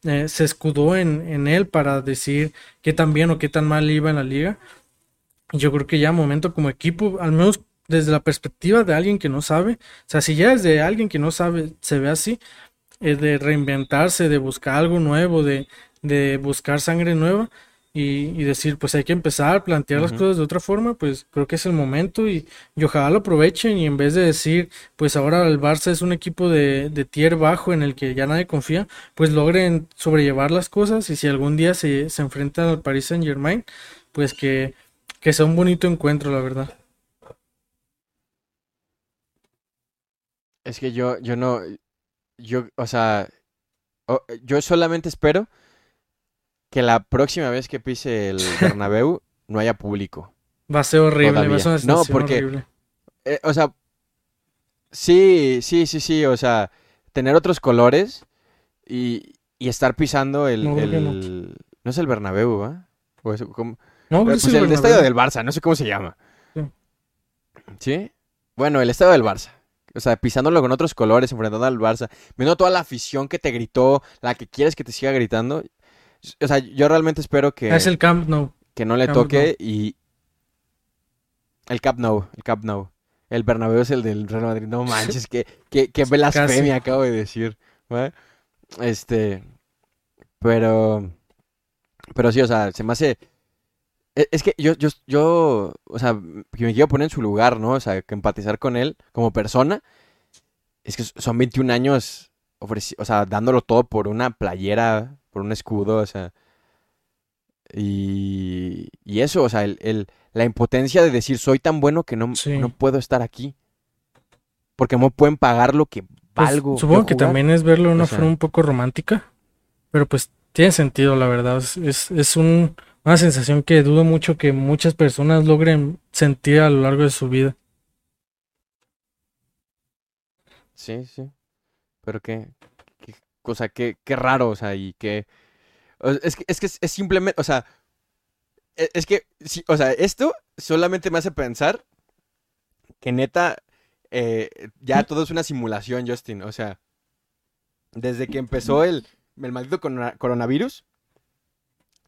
eh, se escudó en, en él para decir qué tan bien o qué tan mal iba en la liga. Y yo creo que ya momento como equipo, al menos desde la perspectiva de alguien que no sabe, o sea, si ya desde alguien que no sabe se ve así, es de reinventarse, de buscar algo nuevo, de, de buscar sangre nueva y, decir, pues hay que empezar, plantear las cosas de otra forma, pues creo que es el momento y, ojalá lo aprovechen y en vez de decir, pues ahora el Barça es un equipo de, de tier bajo en el que ya nadie confía, pues logren sobrellevar las cosas y si algún día se, se enfrentan al Paris Saint Germain, pues que, que sea un bonito encuentro, la verdad. Es que yo, yo no, yo, o sea, yo solamente espero que la próxima vez que pise el [laughs] Bernabéu no haya público. Va a ser horrible, va a ser una No, porque, eh, o sea, sí, sí, sí, sí, o sea, tener otros colores y, y estar pisando el, no, el no. es el Bernabéu, ¿va? O No, pues el, el estadio del Barça, no sé cómo se llama. Sí. ¿Sí? Bueno, el estadio del Barça. O sea, pisándolo con otros colores, enfrentando al Barça, viendo toda la afición que te gritó, la que quieres que te siga gritando. O sea, yo realmente espero que. Es el Camp Nou. Que no le toque y. El Camp Nou, el Camp Nou. El Bernabéu es el del Real Madrid. No manches, que, que, que blasfemia acabo de decir. Este. Pero. Pero sí, o sea, se me hace. E, es que yo, yo, yo, o sea, que me quiero poner en su lugar, ¿no? O sea, que empatizar con él como persona. Es que son 21 años, o sea, dándolo todo por una playera un escudo, o sea. Y, y eso, o sea, el, la impotencia de decir soy tan bueno que no, no puedo estar aquí. Porque no pueden pagar lo que pues, valgo. supongo que también es verlo de una forma un poco romántica. Pero pues tiene sentido, la verdad. Es, es un, una sensación que dudo mucho que muchas personas logren sentir a lo largo de su vida. Sí, sí. Pero qué, o sea, qué, qué raro, o sea, y qué... Es que, es que es, simplemente, o sea, e, es, que, o sea, esto solamente me hace pensar que neta, eh, ya todo es una simulación, Justin. O sea, desde que empezó el, el maldito coronavirus,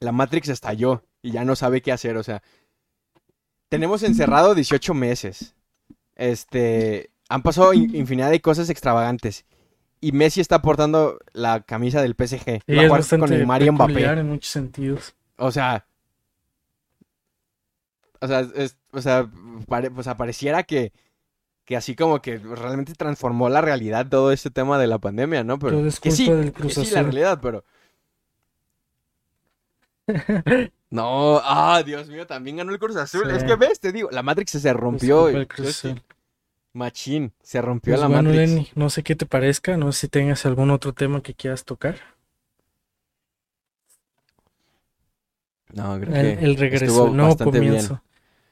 la Matrix estalló y ya no sabe qué hacer. O sea, tenemos encerrado 18 meses. Este, han pasado infinidad de cosas extravagantes y Messi está portando la camisa del PSG. Sí, es con el Mario Mbappé. en muchos sentidos. O sea, o sea, o sea, pues pareciera que, que así como que realmente transformó la realidad todo este tema de la pandemia, ¿no? Pero es que sí, del que sí la realidad, pero [laughs] no, ah, Dios mío, también ganó el Cruz Azul. Es que ves, te digo, la Matrix se rompió. El Cruz Azul. Machín, se rompió pues la bueno, Lenny, no sé qué te parezca, no sé si tengas algún otro tema que quieras tocar. No, creo el, que el regreso, el nuevo comienzo.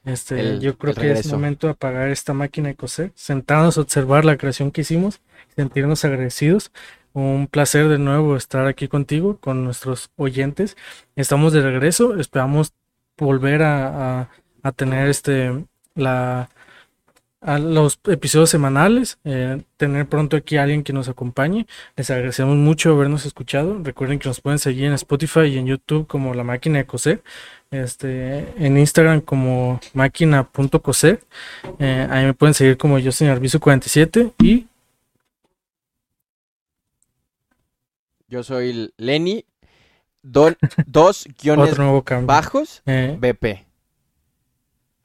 Este, yo creo que es momento de apagar esta máquina de coser, sentarnos a observar la creación que hicimos, sentirnos agradecidos. Un placer de nuevo estar aquí contigo, con nuestros oyentes. Estamos de regreso, esperamos volver a, a tener este la los episodios semanales, eh, tener pronto aquí a alguien que nos acompañe. Les agradecemos mucho habernos escuchado. Recuerden que nos pueden seguir en Spotify y en YouTube como La Máquina de Coser. Este, en Instagram como máquina.coser. Eh, ahí me pueden seguir como yo, señor Arbizu 47 y... Yo soy Lenny. [laughs] dos guiones bajos eh. BP.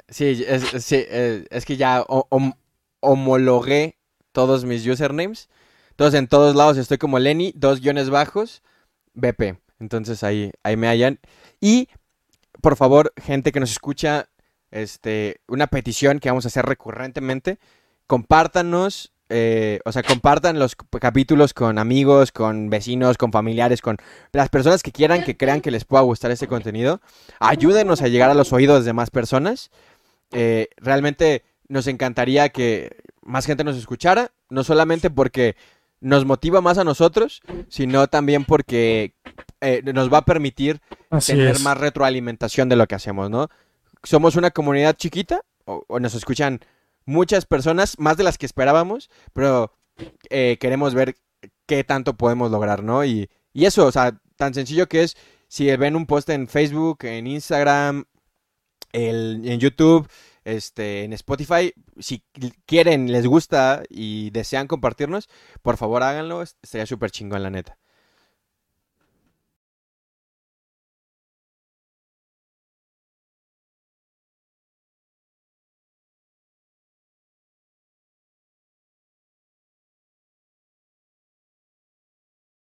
Sí, es, eh, es que ya homologué todos mis usernames. Entonces en todos lados estoy como Lenny, dos guiones bajos, BP. Entonces ahí, ahí me hallan. Y por favor, gente que nos escucha, este, una petición que vamos a hacer recurrentemente. Compártanos, eh, o sea, compartan los capítulos con amigos, con vecinos, con familiares, con las personas que quieran, que crean que les pueda gustar este contenido. Ayúdenos a llegar a los oídos de más personas. Eh, realmente nos encantaría que más gente nos escuchara, no solamente porque nos motiva más a nosotros, sino también porque eh, nos va a permitir tener más retroalimentación de lo que hacemos, ¿no? Somos una comunidad chiquita, o, nos escuchan muchas personas, más de las que esperábamos, pero eh, queremos ver qué tanto podemos lograr, ¿no? Y, y eso, o sea, tan sencillo que es, si ven un post en Facebook, en Instagram, el, en YouTube, este, en Spotify. Si quieren, les gusta y desean compartirnos, por favor háganlo. Estaría súper chingón, la neta.